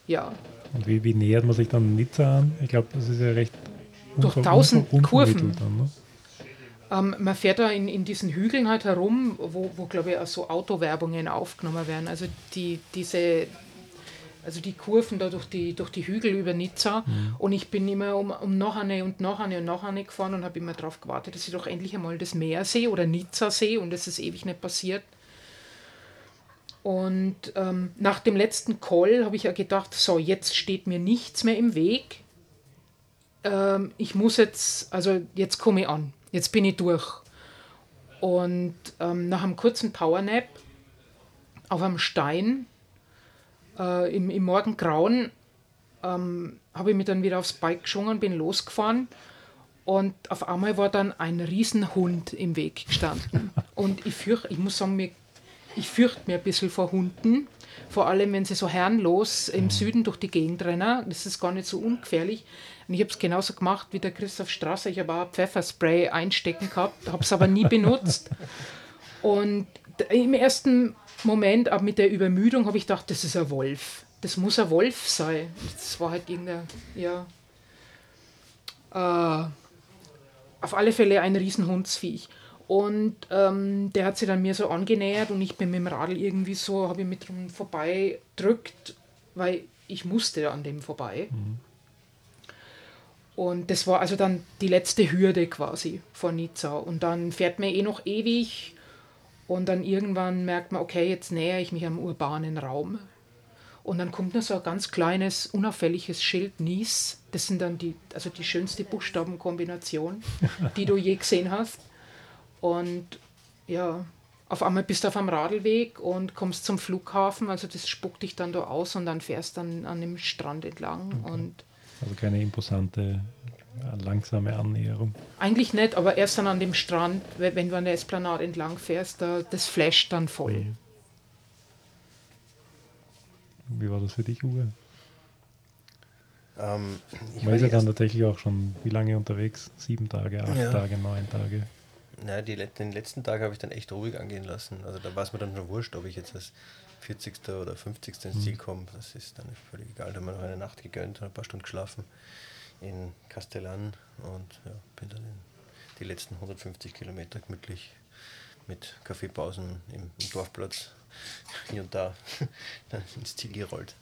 ja. Und wie, wie nähert man sich dann Nizza an? Ich glaube, das ist ja recht durch tausend Kurven. Dann, ne? Ähm, man fährt da in, in diesen Hügeln halt herum, wo, wo glaube ich, auch so Autowerbungen aufgenommen werden. Also die, diese, also die Kurven da durch die, durch die Hügel über Nizza. Mhm. Und ich bin immer um, um noch eine und noch eine und noch eine gefahren und habe immer darauf gewartet, dass ich doch endlich einmal das Meer sehe oder Nizza sehe und es ist ewig nicht passiert. Und ähm, nach dem letzten Call habe ich ja gedacht, so, jetzt steht mir nichts mehr im Weg. Ähm, ich muss jetzt, also jetzt komme ich an jetzt bin ich durch. Und ähm, nach einem kurzen Powernap auf einem Stein äh, im, im Morgengrauen ähm, habe ich mich dann wieder aufs Bike geschwungen, bin losgefahren und auf einmal war dann ein Riesenhund im Weg gestanden. Und ich fürchte, ich muss sagen, mir, ich fürchte mir ein bisschen vor Hunden, vor allem wenn sie so herrenlos im mhm. Süden durch die Gegend rennen. Das ist gar nicht so ungefährlich. Und ich habe es genauso gemacht wie der Christoph Strasser. Ich habe auch Pfefferspray einstecken gehabt, habe es aber nie benutzt. Und im ersten Moment, aber mit der Übermüdung, habe ich gedacht, das ist ein Wolf. Das muss ein Wolf sein. Das war halt irgendein, ja. Äh, auf alle Fälle ein Riesenhundsviech. Und ähm, der hat sich dann mir so angenähert und ich bin mit dem Radl irgendwie so, habe ich mit drum vorbei drückt, weil ich musste an dem vorbei. Mhm. Und das war also dann die letzte Hürde quasi von Nizza. Und dann fährt man eh noch ewig und dann irgendwann merkt man, okay, jetzt nähere ich mich am urbanen Raum. Und dann kommt nur so ein ganz kleines, unauffälliges Schild Nice. Das sind dann die, also die schönste Buchstabenkombination, die du je gesehen hast. Und ja, auf einmal bist du auf einem Radlweg und kommst zum Flughafen. Also das spuckt dich dann da aus und dann fährst dann an dem Strand entlang. Okay. Und also keine imposante, langsame Annäherung. Eigentlich nicht, aber erst dann an dem Strand, wenn du an der Esplanade entlang fährst, da, das flasht dann voll. Wie war das für dich, Uwe? Ähm, Man ist ja dann tatsächlich auch schon wie lange unterwegs? Sieben Tage, acht ja. Tage, neun Tage. Naja, die, den letzten Tag habe ich dann echt ruhig angehen lassen. Also da war es mir dann schon wurscht, ob ich jetzt als 40. oder 50. ins Ziel mhm. komme. Das ist dann völlig egal. Da haben wir noch eine Nacht gegönnt, ein paar Stunden geschlafen in Castellan und ja, bin dann die letzten 150 Kilometer gemütlich mit Kaffeepausen im, im Dorfplatz hier und da ins Ziel gerollt.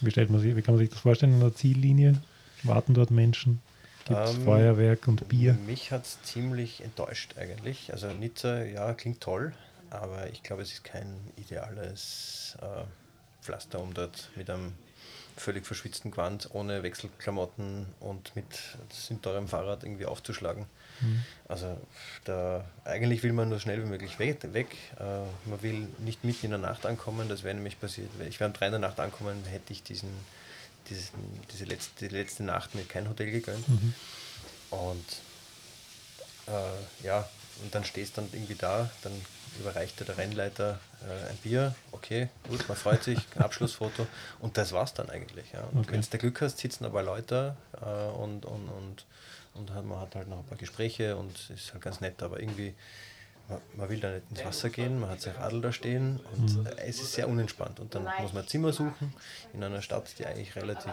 Wie, stellt man sich, wie kann man sich das vorstellen in der Ziellinie? Warten dort Menschen? Gibt es ähm, Feuerwerk und Bier? Mich hat es ziemlich enttäuscht eigentlich. Also Nizza, ja, klingt toll, aber ich glaube, es ist kein ideales äh, Pflaster, um dort mit einem völlig verschwitzten Gewand, ohne Wechselklamotten und mit sind teurem Fahrrad irgendwie aufzuschlagen. Mhm. Also da, eigentlich will man nur schnell wie möglich weg. weg. Äh, man will nicht mitten in der Nacht ankommen, das wäre nämlich passiert. Ich wäre um drei in der Nacht ankommen, hätte ich diesen, diesen, diese letzte, die letzte Nacht mir kein Hotel gegönnt. Mhm. Und äh, ja, und dann stehst du dann irgendwie da, dann überreicht dir der Rennleiter äh, ein Bier, okay, gut, man freut sich, Abschlussfoto und das war's dann eigentlich. Ja. Und Okay. wenn du Glück hast, sitzen aber Leute äh, und, und, und, und man hat halt noch ein paar Gespräche und ist halt ganz nett, aber irgendwie, man, man will da nicht ins Wasser gehen, man hat sein Radl da stehen und äh, es ist sehr unentspannt und dann muss man ein Zimmer suchen in einer Stadt, die eigentlich relativ,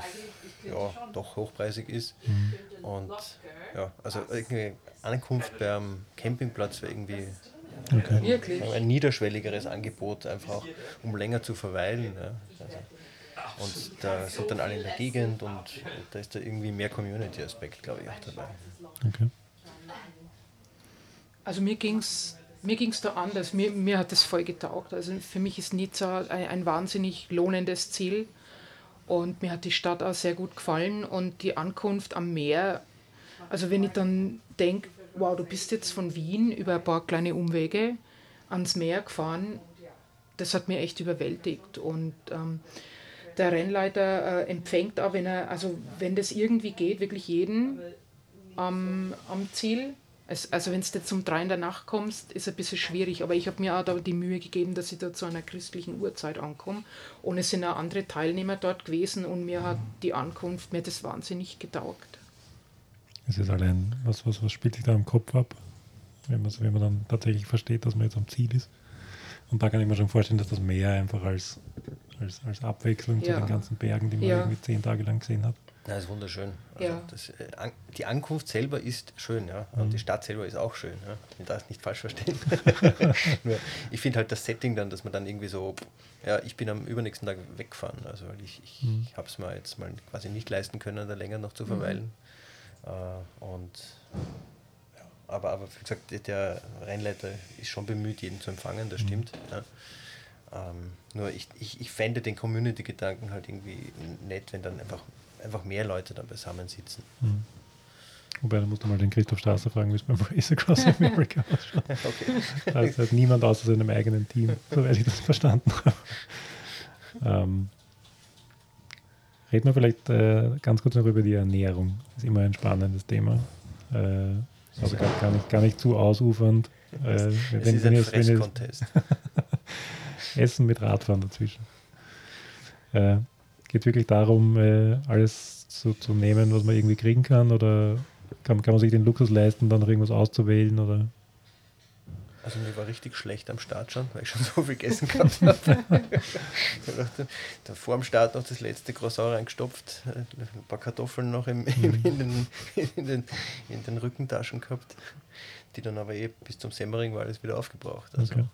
ja, doch hochpreisig ist und ja, also irgendwie Ankunft beim Campingplatz wäre irgendwie Okay. Wirklich. ein niederschwelligeres Angebot, einfach auch, um länger zu verweilen. Ja. Also, und da sind dann alle in der Gegend und, und da ist da irgendwie mehr Community-Aspekt, glaube ich, auch dabei. Okay. Also mir ging es mir ging's da anders. Mir, mir hat das voll getaugt. Also für mich ist Nizza ein, ein wahnsinnig lohnendes Ziel. Und mir hat die Stadt auch sehr gut gefallen und die Ankunft am Meer. Also wenn ich dann denke, wow, du bist jetzt von Wien über ein paar kleine Umwege ans Meer gefahren, das hat mir echt überwältigt. Und ähm, der Rennleiter äh, empfängt auch, wenn er, also wenn das irgendwie geht, wirklich jeden am, am Ziel. Es, also wenn du jetzt um drei in der Nacht kommst, ist ein bisschen schwierig, aber ich habe mir auch da die Mühe gegeben, dass ich da zu einer christlichen Uhrzeit ankomme. Und es sind auch andere Teilnehmer dort gewesen und mir hat die Ankunft, mir das wahnsinnig getaugt. Es ist allein, was, was, was spielt sich da im Kopf ab, wenn man, wenn man dann tatsächlich versteht, dass man jetzt am Ziel ist. Und da kann ich mir schon vorstellen, dass das Meer einfach als, als, als Abwechslung zu Ja. den ganzen Bergen, die man Ja. irgendwie zehn Tage lang gesehen hat. Ja, das ist wunderschön. Also Ja. das, äh, die Ankunft selber ist schön, ja. Und die Stadt selber ist auch schön, ja. Ich darf es nicht falsch verstehen. Ich finde halt das Setting dann, dass man dann irgendwie so, ja, ich bin am übernächsten Tag weggefahren, also weil ich, ich, ich habe es mir jetzt mal quasi nicht leisten können, da länger noch zu verweilen. Äh, und ja, aber, aber wie gesagt, der- der Rennleiter ist schon bemüht, jeden zu empfangen, das stimmt. Ja. Ähm, nur ich, ich, ich fände den Community-Gedanken halt irgendwie nett, wenn dann einfach, einfach mehr Leute dann beisammen sitzen. Mhm. Wobei, da musst du mal den Christoph Strasser fragen, wie es beim Race Across America ausschaut. Okay. Da ist halt niemand außer seinem eigenen Team, soweit ich das verstanden habe. Ähm, reden wir vielleicht äh, ganz kurz noch über die Ernährung. Das ist immer ein spannendes Thema. Äh, also gar, gar, nicht, gar nicht zu ausufernd. Äh, Es wenn, ist wenn ein jetzt Fresscontest. Essen mit Radfahren dazwischen. Äh, Geht wirklich darum, äh, alles so zu nehmen, was man irgendwie kriegen kann? Oder kann, kann man sich den Luxus leisten, dann noch irgendwas auszuwählen? Oder? Also mir war richtig schlecht am Start schon, weil ich schon so viel gegessen gehabt habe. Vor dem Start noch das letzte Croissant reingestopft, äh, ein paar Kartoffeln noch im, im, in, den, in, den, in den Rückentaschen gehabt, die dann aber eh bis zum Semmering war alles wieder aufgebraucht. Also Okay.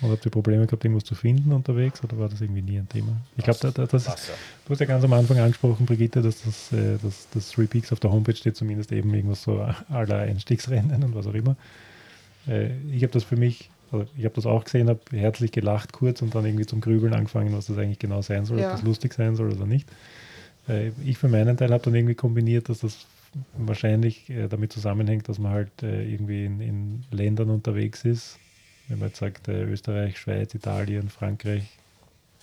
Oder habt ihr Probleme gehabt, irgendwas zu finden unterwegs? Oder war das irgendwie nie ein Thema? Ich glaube, da, da, das ist, du hast ja ganz am Anfang angesprochen, Brigitte, dass das, äh, dass das Three Peaks auf der Homepage steht, zumindest eben irgendwas so aller Einstiegsrennen und was auch immer. Äh, ich habe das für mich, also ich habe das auch gesehen, habe herzlich gelacht kurz und dann irgendwie zum Grübeln angefangen, was das eigentlich genau sein soll, Ja. ob das lustig sein soll oder nicht. Äh, ich für meinen Teil habe dann irgendwie kombiniert, dass das wahrscheinlich äh, damit zusammenhängt, dass man halt äh, irgendwie in, in Ländern unterwegs ist, wenn man jetzt sagt äh, Österreich, Schweiz, Italien, Frankreich,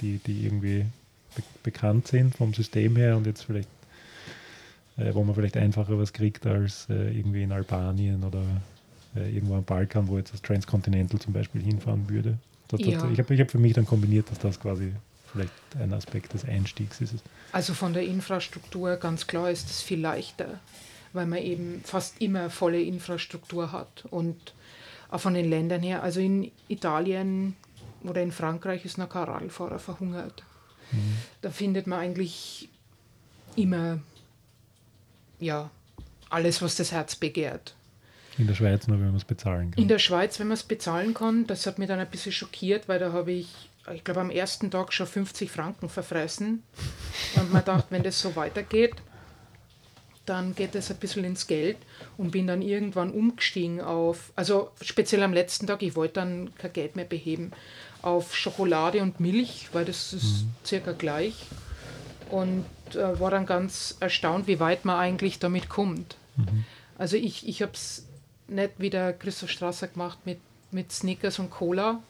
die, die irgendwie be bekannt sind vom System her und jetzt vielleicht, äh, wo man vielleicht einfacher was kriegt als äh, irgendwie in Albanien oder äh, irgendwo am Balkan, wo jetzt das Transcontinental zum Beispiel hinfahren würde. Das, das, Ja. Ich habe ich hab für mich dann kombiniert, dass das quasi vielleicht ein Aspekt des Einstiegs ist. Also von der Infrastruktur ganz klar ist es viel leichter, weil man eben fast immer volle Infrastruktur hat. Und auch von den Ländern her, also in Italien oder in Frankreich ist noch kein Radlfahrer verhungert. Da findet man eigentlich immer ja, alles, was das Herz begehrt. In der Schweiz nur, wenn man es bezahlen kann. In der Schweiz, wenn man es bezahlen kann, das hat mich dann ein bisschen schockiert, weil da habe ich, ich glaube, am ersten Tag schon 50 Franken verfressen. Und man dachte, wenn das so weitergeht, dann geht das ein bisschen ins Geld und bin dann irgendwann umgestiegen auf, also speziell am letzten Tag, ich wollte dann kein Geld mehr beheben, auf Schokolade und Milch, weil das ist circa gleich. Und äh, war dann ganz erstaunt, wie weit man eigentlich damit kommt. Also ich, ich habe es nicht wie der Christoph Strasser gemacht mit, mit Snickers und Cola,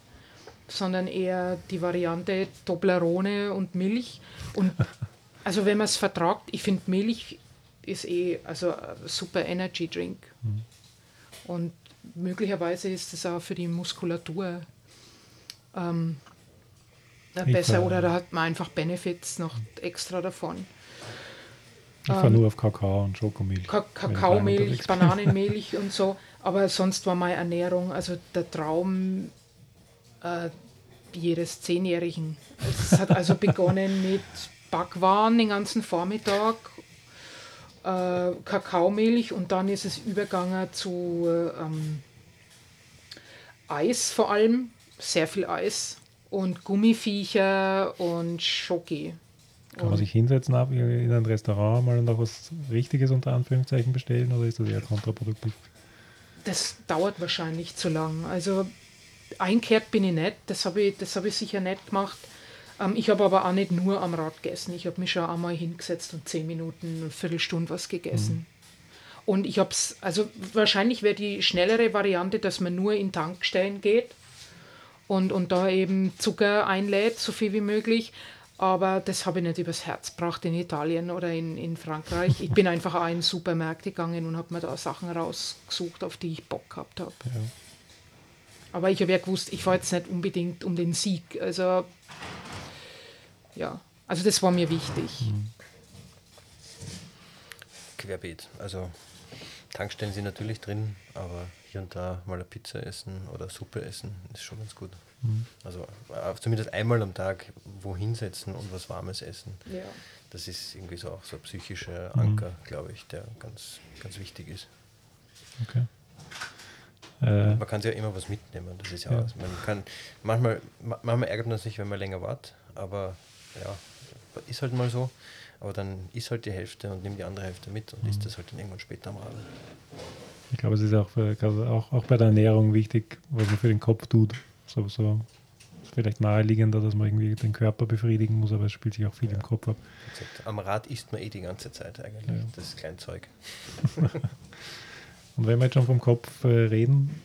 sondern eher die Variante Toblerone und Milch. Und also wenn man es vertragt, ich finde Milch ist eh also ein super Energy Drink. Und möglicherweise ist es auch für die Muskulatur ähm, besser oder da hat man einfach Benefits noch extra davon. Ich fahre ähm, nur auf Kakao und Schokomilch. Ka Kakaomilch, Bananenmilch und so. Aber sonst war meine Ernährung, also der Traum äh, jedes Zehnjährigen. Es hat also begonnen mit Backwaren den ganzen Vormittag, äh, Kakaomilch und dann ist es übergegangen zu äh, ähm, Eis vor allem, sehr viel Eis und Gummiviecher und Schoki. Kann man sich hinsetzen in ein Restaurant mal und auch was Richtiges unter Anführungszeichen bestellen oder ist das eher kontraproduktiv? Das dauert wahrscheinlich zu lang. Also einkehrt bin ich nicht, das habe ich, hab ich sicher nicht gemacht. Ähm, ich habe aber auch nicht nur am Rad gegessen. Ich habe mich schon einmal hingesetzt und zehn Minuten, eine Viertelstunde was gegessen. Mhm. Und ich habe es, also wahrscheinlich wäre die schnellere Variante, dass man nur in Tankstellen geht und, und da eben Zucker einlädt, so viel wie möglich. Aber das habe ich nicht übers Herz gebracht in Italien oder in, in Frankreich. Ich bin einfach auch in Supermärkte gegangen und habe mir da Sachen rausgesucht, auf die ich Bock gehabt habe. Ja. Aber ich habe ja gewusst, ich fahre jetzt nicht unbedingt um den Sieg. Also, ja, also das war mir wichtig. Querbeet. Also Tankstellen sind natürlich drin, aber hier und da mal eine Pizza essen oder Suppe essen ist schon ganz gut. Mhm. Also äh, zumindest einmal am Tag wohin setzen und was Warmes essen. Ja. Das ist irgendwie so auch so ein psychischer mhm. Anker, mhm. glaube ich, der ganz, ganz wichtig ist. Okay. Äh, man kann sich ja immer was mitnehmen. Das ist ja, ja. Man kann manchmal, manchmal ärgert man sich, wenn man länger wartet, aber ja, ist halt mal so. Aber dann ist halt die Hälfte und nimmt die andere Hälfte mit und mhm. ist das halt dann irgendwann später am Radl. Ich glaube, es ist auch, für, auch, auch bei der Ernährung wichtig, was man für den Kopf tut. So, so vielleicht naheliegender, dass man irgendwie den Körper befriedigen muss, aber es spielt sich auch viel ja. im Kopf ab. Am Rad isst man eh die ganze Zeit eigentlich, ja. das ist Kleinzeug. und wenn wir jetzt schon vom Kopf äh, reden,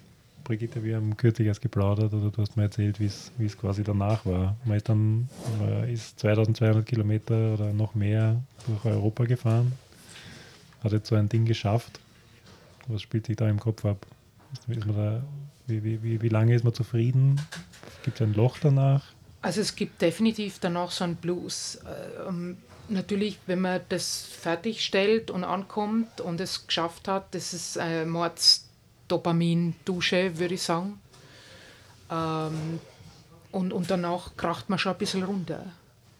Brigitte, wir haben kürzlich erst geplaudert oder du hast mir erzählt, wie es quasi danach war. Man ist dann man ist 2200 Kilometer oder noch mehr durch Europa gefahren, hat jetzt so ein Ding geschafft. Was spielt sich da im Kopf ab? Da, wie, wie, wie, wie lange ist man zufrieden? Gibt es ein Loch danach? Also es gibt definitiv danach so ein Blues. Ähm, natürlich, wenn man das fertigstellt und ankommt und es geschafft hat, das ist äh, Mords Dopamin-Dusche, würde ich sagen. Ähm, und, und danach kracht man schon ein bisschen runter.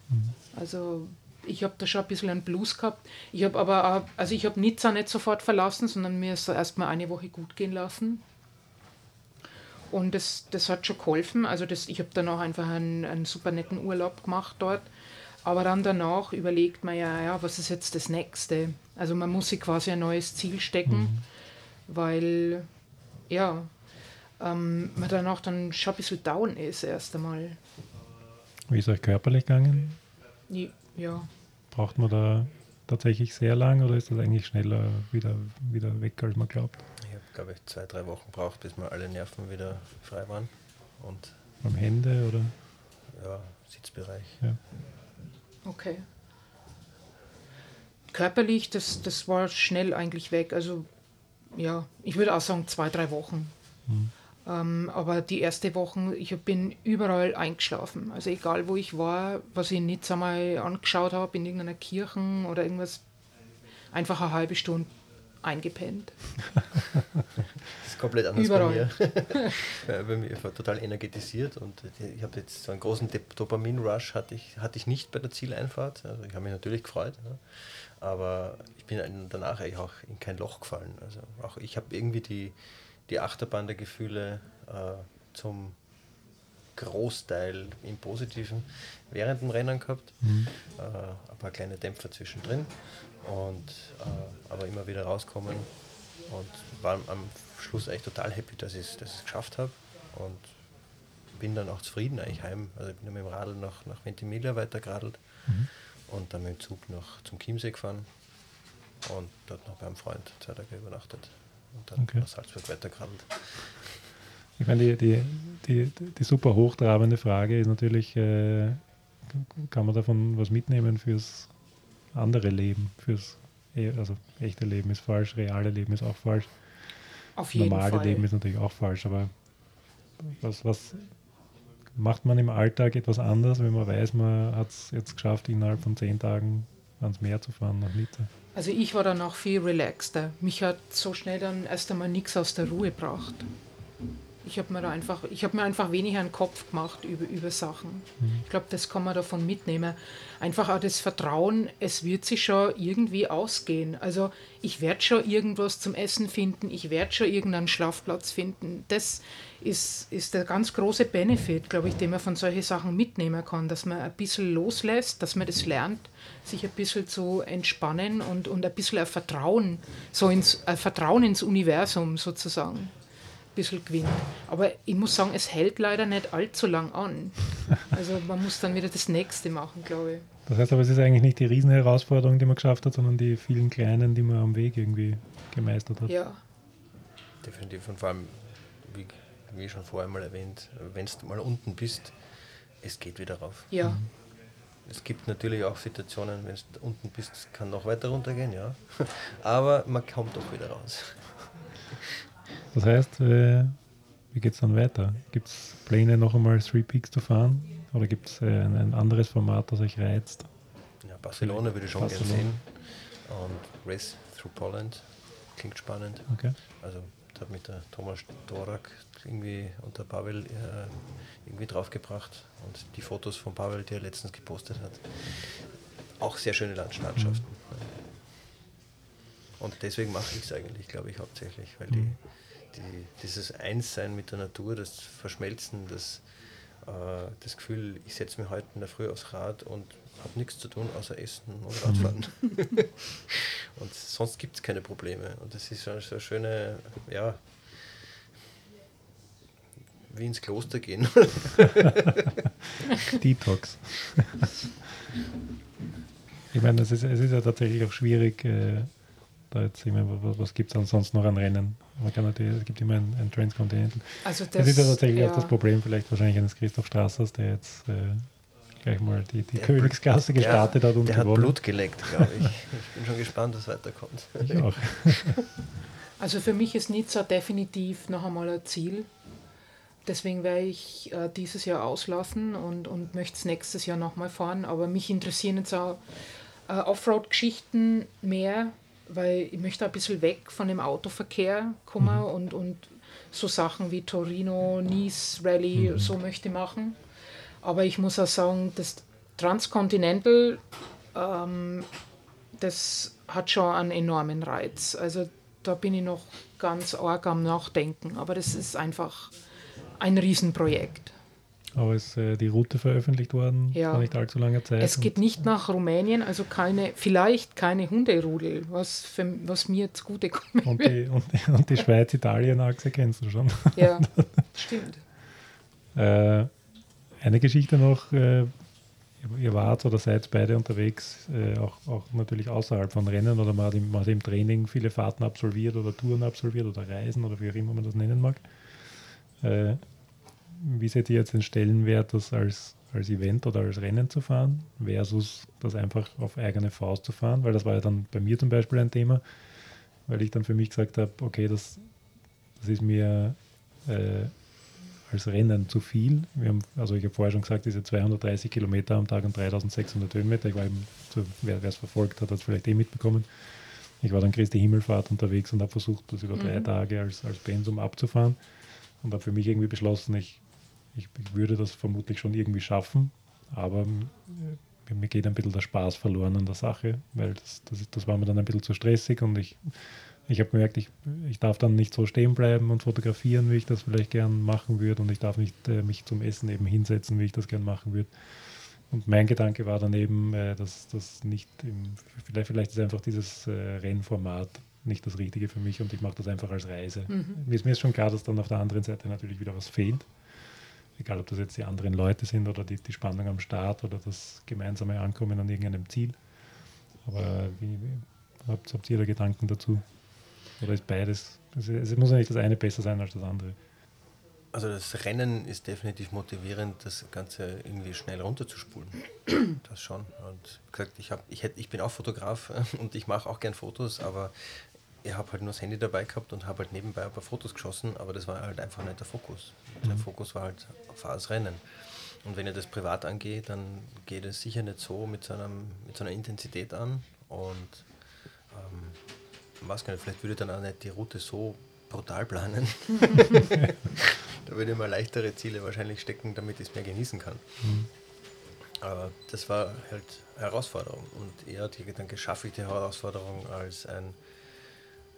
Mhm. Also ich habe da schon ein bisschen einen Blues gehabt. Ich habe aber auch, also ich habe Nizza nicht sofort verlassen, sondern mir ist erstmal eine Woche gut gehen lassen. Und das, das hat schon geholfen. Also das, ich habe dann auch einfach einen, einen super netten Urlaub gemacht dort. Aber dann danach überlegt man ja, ja, was ist jetzt das nächste? Also man muss sich quasi ein neues Ziel stecken, mhm. weil ja, ähm, man dann auch dann schon ein bisschen down ist erst einmal. Wie ist euch körperlich gegangen? Ja. Braucht man da tatsächlich sehr lang oder ist das eigentlich schneller wieder, wieder weg, als man glaubt? Ich habe, glaube ich, zwei, drei Wochen braucht, bis mal alle Nerven wieder frei waren. Und Am Hände oder? Ja, Sitzbereich. Ja. Okay. Körperlich, das, das war schnell eigentlich weg. Also ja, ich würde auch sagen zwei, drei Wochen. Mhm. Ähm, aber die erste Woche, ich bin überall eingeschlafen. Also egal wo ich war, was ich nicht einmal angeschaut habe, in irgendeiner Kirche oder irgendwas, einfach eine halbe Stunde eingepennt. das ist komplett anders Überall. bei mir. bei mir ich war total energetisiert und ich habe jetzt so einen großen Dopamin-Rush hatte ich, hatte ich nicht bei der Zieleinfahrt. Also ich habe mich natürlich gefreut. Ja. Aber ich bin danach eigentlich auch in kein Loch gefallen. Also auch ich habe irgendwie die, die Achterbahn der Gefühle äh, zum Großteil im Positiven während dem Rennen gehabt. Mhm. Äh, ein paar kleine Dämpfer zwischendrin und äh, aber immer wieder rauskommen und war am Schluss eigentlich total happy, dass ich es geschafft habe und bin dann auch zufrieden eigentlich heim. Also ich bin mit dem Radl nach, nach Ventimiglia weitergeradelt. Mhm und dann mit dem Zug noch zum Chiemsee gefahren und dort noch beim Freund zwei Tage übernachtet und dann okay. nach Salzburg weitergeradelt. Ich meine, die, die, die, die super hochtrabende Frage ist natürlich, äh, kann man davon was mitnehmen fürs andere Leben, fürs e, also echte Leben ist falsch, reale Leben ist auch falsch. Auf jeden normale Fall. Leben ist natürlich auch falsch, aber was, was macht man im Alltag etwas anders, wenn man weiß, man hat es jetzt geschafft, innerhalb von zehn Tagen ans Meer zu fahren nach Nizza? Also ich war dann auch viel relaxter. Mich hat so schnell dann erst einmal nichts aus der Ruhe gebracht. Ich habe mir da einfach, ich habe mir einfach weniger einen Kopf gemacht über, über Sachen. Ich glaube, das kann man davon mitnehmen. Einfach auch das Vertrauen, es wird sich schon irgendwie ausgehen. Also ich werde schon irgendwas zum Essen finden, ich werde schon irgendeinen Schlafplatz finden. Das ist, ist der ganz große Benefit, glaube ich, den man von solchen Sachen mitnehmen kann, dass man ein bisschen loslässt, dass man das lernt, sich ein bisschen zu entspannen und, und ein bisschen ein Vertrauen, so ins, ein Vertrauen ins Universum sozusagen bisschen gewinnt. Aber ich muss sagen, es hält leider nicht allzu lang an. Also man muss dann wieder das nächste machen, glaube ich. Das heißt aber, es ist eigentlich nicht die Riesenherausforderung, die man geschafft hat, sondern die vielen kleinen, die man am Weg irgendwie gemeistert hat. Ja, Definitiv und vor allem, wie, wie schon vorher mal erwähnt, wenn du mal unten bist, es geht wieder rauf. ja. Es gibt natürlich auch Situationen, wenn du unten bist, kann noch weiter runtergehen, ja. Aber man kommt doch wieder raus. Das heißt, äh, wie geht es dann weiter? Gibt es Pläne, noch einmal Three Peaks zu fahren? Oder gibt es äh, ein, ein anderes Format, das euch reizt? Ja, Barcelona würde ich schon gerne sehen. Und Race Through Poland klingt spannend. Okay. Also da hat mich der Thomas Dorak irgendwie und der Pavel äh, irgendwie draufgebracht. Und die Fotos von Pavel, die er letztens gepostet hat, auch sehr schöne Landschaften. Und deswegen mache ich es eigentlich, glaube ich, hauptsächlich, weil die, die, dieses Einssein mit der Natur, das Verschmelzen, das, äh, das Gefühl, ich setze mich heute in der Früh aufs Rad und habe nichts zu tun, außer Essen und Radfahren. und sonst gibt es keine Probleme. Und das ist so so eine schöne, ja, wie ins Kloster gehen. Detox. ich meine, es ist, es ist ja tatsächlich auch schwierig, äh, da jetzt, meine, was, was gibt es ansonsten noch an Rennen? Man kann natürlich, es gibt immer ein, ein Transcontinental. Also Das, ist ja tatsächlich auch ja. das Problem vielleicht wahrscheinlich eines Christoph Strassers, der jetzt äh, gleich mal die, die Der Königsklasse gestartet hat und Der hat gewonnen. Blut geleckt, glaube ich. Ich bin schon gespannt, was weiterkommt. Ich auch. Also für mich ist Nizza definitiv noch einmal ein Ziel. Deswegen werde ich äh, dieses Jahr auslassen und, und möchte es nächstes Jahr nochmal fahren. Aber mich interessieren jetzt auch äh, Offroad-Geschichten mehr, weil ich möchte ein bisschen weg von dem Autoverkehr kommen und, und so Sachen wie Torino, Nice, Rallye, so möchte ich machen. Aber ich muss auch sagen, das Transcontinental, ähm, das hat schon einen enormen Reiz. Also da bin ich noch ganz arg am Nachdenken. Aber das ist einfach ein Riesenprojekt. Aber ist äh, die Route veröffentlicht worden Ja. vor nicht allzu langer Zeit. Es geht nicht nach Rumänien, also keine, vielleicht keine Hunderudel, was, für, was mir zugutekommen und, wird. die, und, die- und die Schweiz-Italien-Achse kennst du schon. Ja, stimmt. Äh, eine Geschichte noch, äh, ihr- wart oder seid beide unterwegs, äh, auch, auch natürlich außerhalb von Rennen oder man hat, im, man hat im Training viele Fahrten absolviert oder Touren absolviert oder Reisen oder wie auch immer man das nennen mag. Wie seht ihr jetzt den Stellenwert, das als, als Event oder als Rennen zu fahren, versus das einfach auf eigene Faust zu fahren? Weil das war ja dann bei mir zum Beispiel ein Thema, weil ich dann für mich gesagt habe, okay, das, das ist mir äh, als Rennen zu viel. Wir haben, also ich habe vorher schon gesagt, diese 230 Kilometer am Tag und 3600 Höhenmeter. Ich war eben, so, wer es verfolgt hat, hat es vielleicht eh mitbekommen. Ich war dann Christi Himmelfahrt unterwegs und habe versucht, das über drei Tage als, als Pensum abzufahren und habe für mich irgendwie beschlossen, ich, ich, ich würde das vermutlich schon irgendwie schaffen, aber äh, mir geht ein bisschen der Spaß verloren an der Sache, weil das, das, das war mir dann ein bisschen zu stressig und ich, ich habe gemerkt, ich, ich darf dann nicht so stehen bleiben und fotografieren, wie ich das vielleicht gern machen würde und ich darf nicht äh, mich zum Essen eben hinsetzen, wie ich das gern machen würde. Und mein Gedanke war dann eben, äh, dass das nicht, im, vielleicht, vielleicht ist einfach dieses äh, Rennformat nicht das Richtige für mich und ich mache das einfach als Reise. Mir, ist, mir ist schon klar, dass dann auf der anderen Seite natürlich wieder was fehlt. Egal, ob das jetzt die anderen Leute sind oder die, die Spannung am Start oder das gemeinsame Ankommen an irgendeinem Ziel. Aber wie, wie habt, habt ihr da Gedanken dazu? Oder ist beides? Es, es muss ja nicht das eine besser sein als das andere. Also das Rennen ist definitiv motivierend, das Ganze irgendwie schnell runterzuspulen. Das schon. Und wie gesagt, ich, hab, ich, hätt, ich bin auch Fotograf und ich mache auch gern Fotos, aber ich habe halt nur das Handy dabei gehabt und habe halt nebenbei ein paar Fotos geschossen, aber das war halt einfach nicht der Fokus. Mhm. Der Fokus war halt auf das Rennen. Und wenn ich das privat angehe, dann geht es sicher nicht so mit so, einem, mit so einer Intensität an. Und ähm, ich weiß gar nicht, vielleicht würde ich dann auch nicht die Route so brutal planen. da würde ich mal leichtere Ziele wahrscheinlich stecken, damit ich es mehr genießen kann. Mhm. Aber das war halt Herausforderung. Und eher die dann schaffe ich die Herausforderung als ein,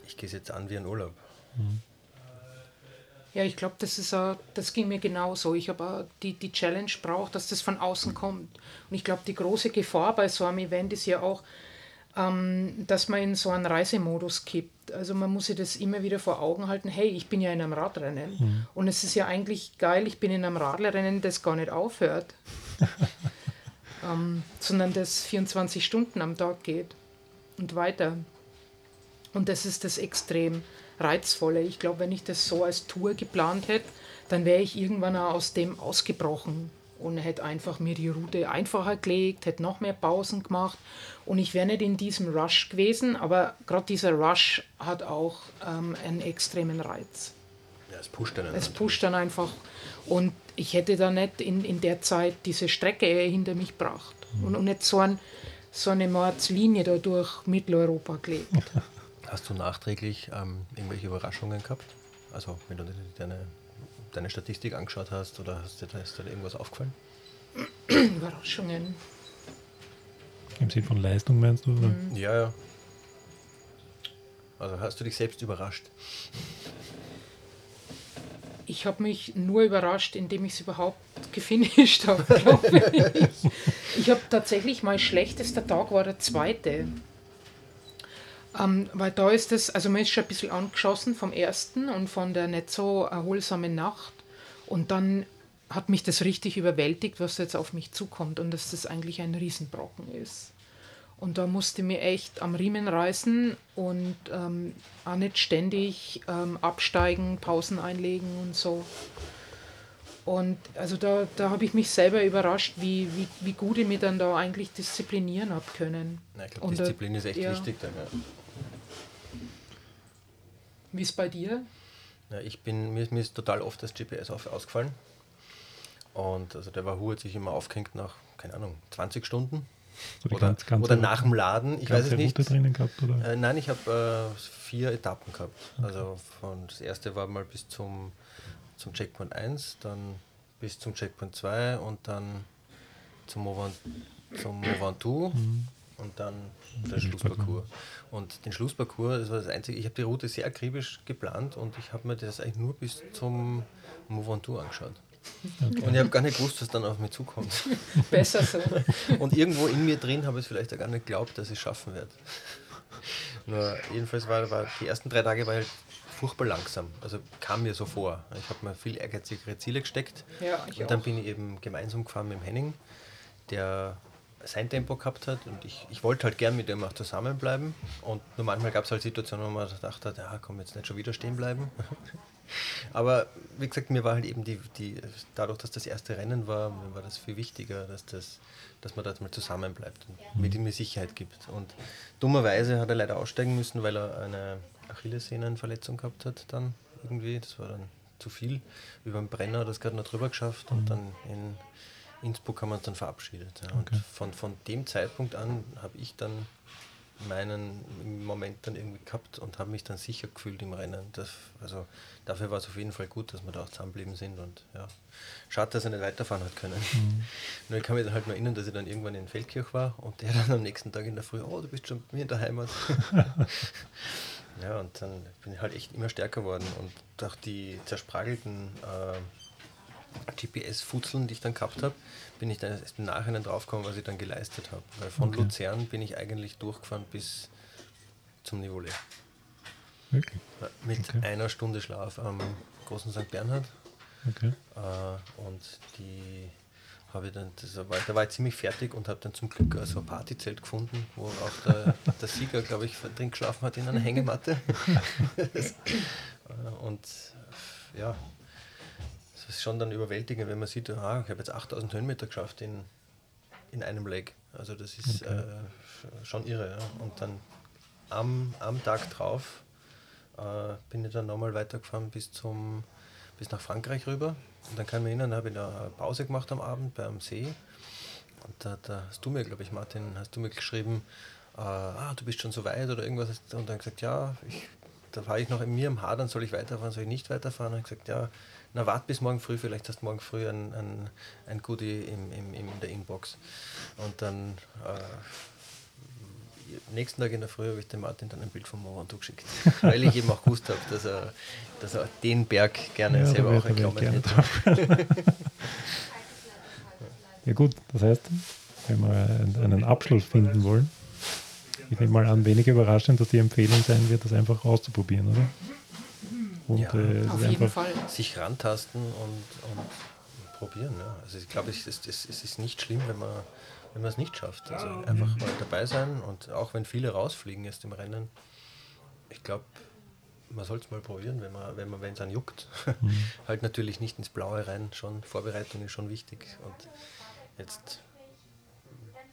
ich gehe es jetzt an wie ein Urlaub. Mhm. Ja, ich glaube, das ist uh, das ging mir genauso. Ich habe uh, die, die Challenge braucht, dass das von außen kommt. Und ich glaube, die große Gefahr bei so einem Event ist ja auch, ähm, dass man in so einen Reisemodus kippt. Also man muss sich das immer wieder vor Augen halten, hey, ich bin ja in einem Radrennen. Mhm. Und es ist ja eigentlich geil, ich bin in einem Radrennen, das gar nicht aufhört. ähm, sondern das 24 Stunden am Tag geht und weiter. Und das ist das extrem Reizvolle. Ich glaube, wenn ich das so als Tour geplant hätte, dann wäre ich irgendwann auch aus dem ausgebrochen und hätte einfach mir die Route einfacher gelegt, hätte noch mehr Pausen gemacht und ich wäre nicht in diesem Rush gewesen, aber gerade dieser Rush hat auch ähm, einen extremen Reiz. Ja, es pusht dann. Es pusht dann einfach und ich hätte da nicht in, in der Zeit diese Strecke hinter mich gebracht mhm. und, und nicht so, ein, so eine Mordslinie da durch Mitteleuropa gelegt. Hast du nachträglich ähm, irgendwelche Überraschungen gehabt? Also wenn du deine, deine Statistik angeschaut hast oder hast dir, ist dir irgendwas aufgefallen? Überraschungen. Im Sinne von Leistung meinst du? Oder? Mhm. Ja, ja. Also hast du dich selbst überrascht? Ich habe mich nur überrascht, indem ich es überhaupt gefinisht habe, glaube ich. Ich habe tatsächlich, mein schlechtester Tag war der zweite. Ähm, weil da ist es, also man ist schon ein bisschen angeschossen vom ersten und von der nicht so erholsamen Nacht. Und dann hat mich das richtig überwältigt, was jetzt auf mich zukommt und dass das eigentlich ein Riesenbrocken ist. Und da musste ich mir echt am Riemen reißen und ähm, auch nicht ständig ähm, absteigen, Pausen einlegen und so. Und also da, da habe ich mich selber überrascht, wie, wie, wie gut ich mich dann da eigentlich disziplinieren habe können. Na, ich glaube, Disziplin da, ist echt ja. wichtig dann. Ja. Wie ist bei dir? Ja, ich bin, mir, mir ist total oft das GPS auf, ausgefallen. Und also der Wahoo hat sich immer aufgehängt nach, keine Ahnung, 20 Stunden. Oder, ganz, ganz oder nach dem Laden, ich weiß es nicht. drinnen gehabt, oder? Äh, nein, ich habe äh, vier Etappen gehabt. Okay. Also von, das erste war mal bis zum, zum Checkpoint 1, dann bis zum Checkpoint 2 und dann zum zum Ventoux mhm. Und dann der Schlussparcours. Und den Schlussparcours, das war das Einzige, ich habe die Route sehr akribisch geplant und ich habe mir das eigentlich nur bis zum Mont Ventoux angeschaut. Okay. Und ich habe gar nicht gewusst, was dann auf mich zukommt. Besser so. Und irgendwo in mir drin habe ich es vielleicht auch gar nicht geglaubt, dass ich es schaffen werde. Nur jedenfalls war, war die ersten drei Tage war halt furchtbar langsam. Also kam mir so vor. Ich habe mir viel ehrgeizigere Ziele gesteckt. Ja, und dann auch. bin ich eben gemeinsam gefahren mit dem Henning, der sein Tempo gehabt hat und ich, ich wollte halt gern mit ihm auch zusammenbleiben. Und nur manchmal gab es halt Situationen, wo man gedacht hat, ja, komm, jetzt nicht schon wieder stehen bleiben. Aber wie gesagt, mir war halt eben die, die, dadurch, dass das erste Rennen war, mir war das viel wichtiger, dass, das, dass man da mal zusammenbleibt und mit ihm Sicherheit gibt. Und dummerweise hat er leider aussteigen müssen, weil er eine Achillessehnenverletzung gehabt hat dann irgendwie. Das war dann zu viel. Über den Brenner das gerade noch drüber geschafft und dann in Innsbruck haben wir uns dann verabschiedet. Ja. Und von, von dem Zeitpunkt an habe ich dann meinen Moment dann irgendwie gehabt und habe mich dann sicher gefühlt im Rennen. Das, also dafür war es auf jeden Fall gut, dass wir da auch zusammengeblieben sind und ja, schade, dass er nicht weiterfahren hat können. Mhm. Nur ich kann mich dann halt noch erinnern, dass ich dann irgendwann in Feldkirch war und der dann am nächsten Tag in der Früh, oh, du bist schon bei mir in der Heimat. ja, und dann bin ich halt echt immer stärker geworden und durch die zerspragelten äh, GPS-Futzeln, die ich dann gehabt habe, bin ich dann erst im Nachhinein draufgekommen, was ich dann geleistet habe. Weil von okay. Luzern bin ich eigentlich durchgefahren bis zum Niveaulet. Wirklich? Mit okay. einer Stunde Schlaf am großen St. Bernhard. Okay. Äh, und die habe ich dann, das war, da war ich ziemlich fertig und habe dann zum Glück so ein Partyzelt gefunden, wo auch der, der Sieger, glaube ich, drin geschlafen hat in einer Hängematte. Äh, und ja, ist schon dann überwältigend, wenn man sieht, ah, ich habe jetzt 8000 Höhenmeter geschafft in, in einem Leg. Also das ist okay. äh, schon irre. Ja. Und dann am, am Tag drauf äh, bin ich dann nochmal weitergefahren bis zum bis nach Frankreich rüber. Und dann kann ich mich erinnern, habe ich eine Pause gemacht am Abend beim See. Und da, da hast du mir, glaube ich, Martin, hast du mir geschrieben, äh, ah, du bist schon so weit oder irgendwas. Und dann gesagt, ja, ich, da war ich noch in mir im Hadern, soll ich weiterfahren, soll ich nicht weiterfahren? Und ich gesagt, ja, na wart bis morgen früh, vielleicht hast du morgen früh ein, ein, ein Goodie im, im, in der Inbox. Und dann äh, nächsten Tag in der Früh habe ich dem Martin dann ein Bild vom Ventoux geschickt, weil ich eben auch gewusst habe, dass er, dass er den Berg gerne ja, selber auch erklommen hätte. ja gut, das heißt, wenn wir einen Abschluss finden wollen, ich nehme mal an, wenig überraschend, dass die Empfehlung sein wird, das einfach auszuprobieren, oder? Und ja, äh, auf jeden Fall. sich rantasten und, und probieren. Ja. Also ich glaube, es, es, es ist nicht schlimm, wenn man wenn man es nicht schafft. Also einfach mal dabei sein und auch wenn viele rausfliegen jetzt im Rennen, ich glaube, man soll es mal probieren, wenn man, wenn man, wenn es einen juckt. Mhm. halt natürlich nicht ins Blaue rein, schon Vorbereitung ist schon wichtig. Und jetzt,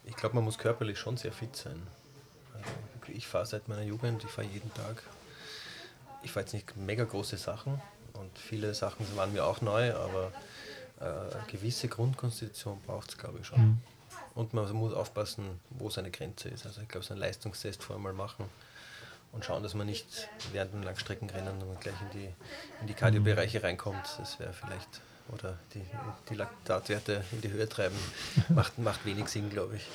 ich glaube, man muss körperlich schon sehr fit sein. Also ich fahre seit meiner Jugend, ich fahre jeden Tag. Ich fahre jetzt nicht mega große Sachen und viele Sachen waren mir auch neu, aber äh, eine gewisse Grundkonstitution braucht es, glaube ich, schon. Mhm. Und man muss aufpassen, wo seine Grenze ist. Also ich glaube, so einen Leistungstest vorher mal machen und schauen, dass man nicht während dem Langstreckenrennen gleich in die, in die Kardiobereiche reinkommt. Das wäre vielleicht, oder die, die Laktatwerte in die Höhe treiben, macht, macht wenig Sinn, glaube ich,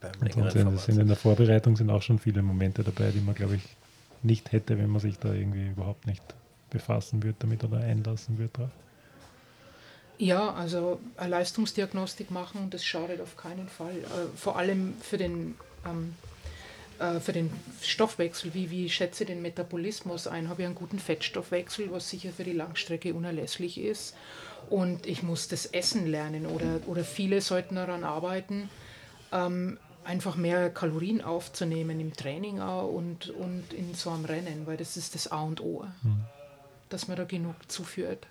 beim längeren und sind in der Vorbereitung sind auch schon viele Momente dabei, die man, glaube ich, nicht hätte, wenn man sich da irgendwie überhaupt nicht befassen würde damit oder einlassen würde drauf. Ja, also eine Leistungsdiagnostik machen, das schadet auf keinen Fall. Äh, vor allem für den, ähm, äh, für den Stoffwechsel. Wie, wie schätze den Metabolismus ein? Habe ich einen guten Fettstoffwechsel, was sicher für die Langstrecke unerlässlich ist. Und ich muss das Essen lernen oder, oder viele sollten daran arbeiten, ähm, einfach mehr Kalorien aufzunehmen im Training auch und, und in so einem Rennen, weil das ist das A und O, mhm. dass man da genug zuführt.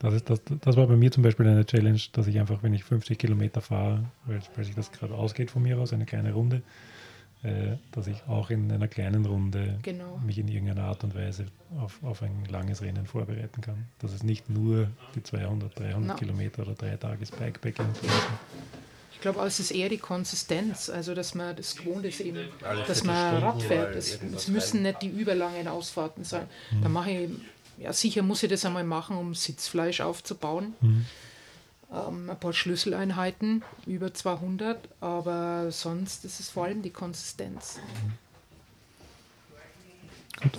Das, ist das, das war bei mir zum Beispiel eine Challenge, dass ich einfach, wenn ich 50 Kilometer fahre, weil, weil sich das gerade ausgeht von mir aus, eine kleine Runde, äh, dass ich auch in einer kleinen Runde genau. mich in irgendeiner Art und Weise auf, auf ein langes Rennen vorbereiten kann. Dass es nicht nur die 200, 300 no. Kilometer oder drei Tages Bikepacking sind. Ich glaube, es ist eher die Konsistenz, also dass man das gewohnt ist eben, Alle dass man Rad fährt. Es, es müssen nicht die überlangen Ausfahrten sein. Mhm. Da mache ich ja, sicher muss ich das einmal machen, um Sitzfleisch aufzubauen. Mhm. Ähm, ein paar Schlüsseleinheiten, über 200, aber sonst ist es vor allem die Konsistenz. Mhm. Gut.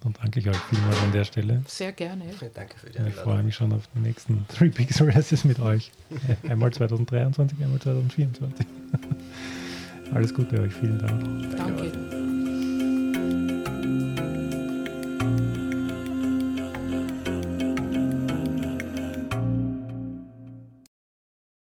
Dann danke ich euch vielmals an der Stelle. Sehr gerne. Danke für die Einladung. Ich freue mich schon auf die nächsten Three Peaks Races mit euch. Einmal 2023, einmal 2024. Alles Gute euch, vielen Dank. Danke. danke.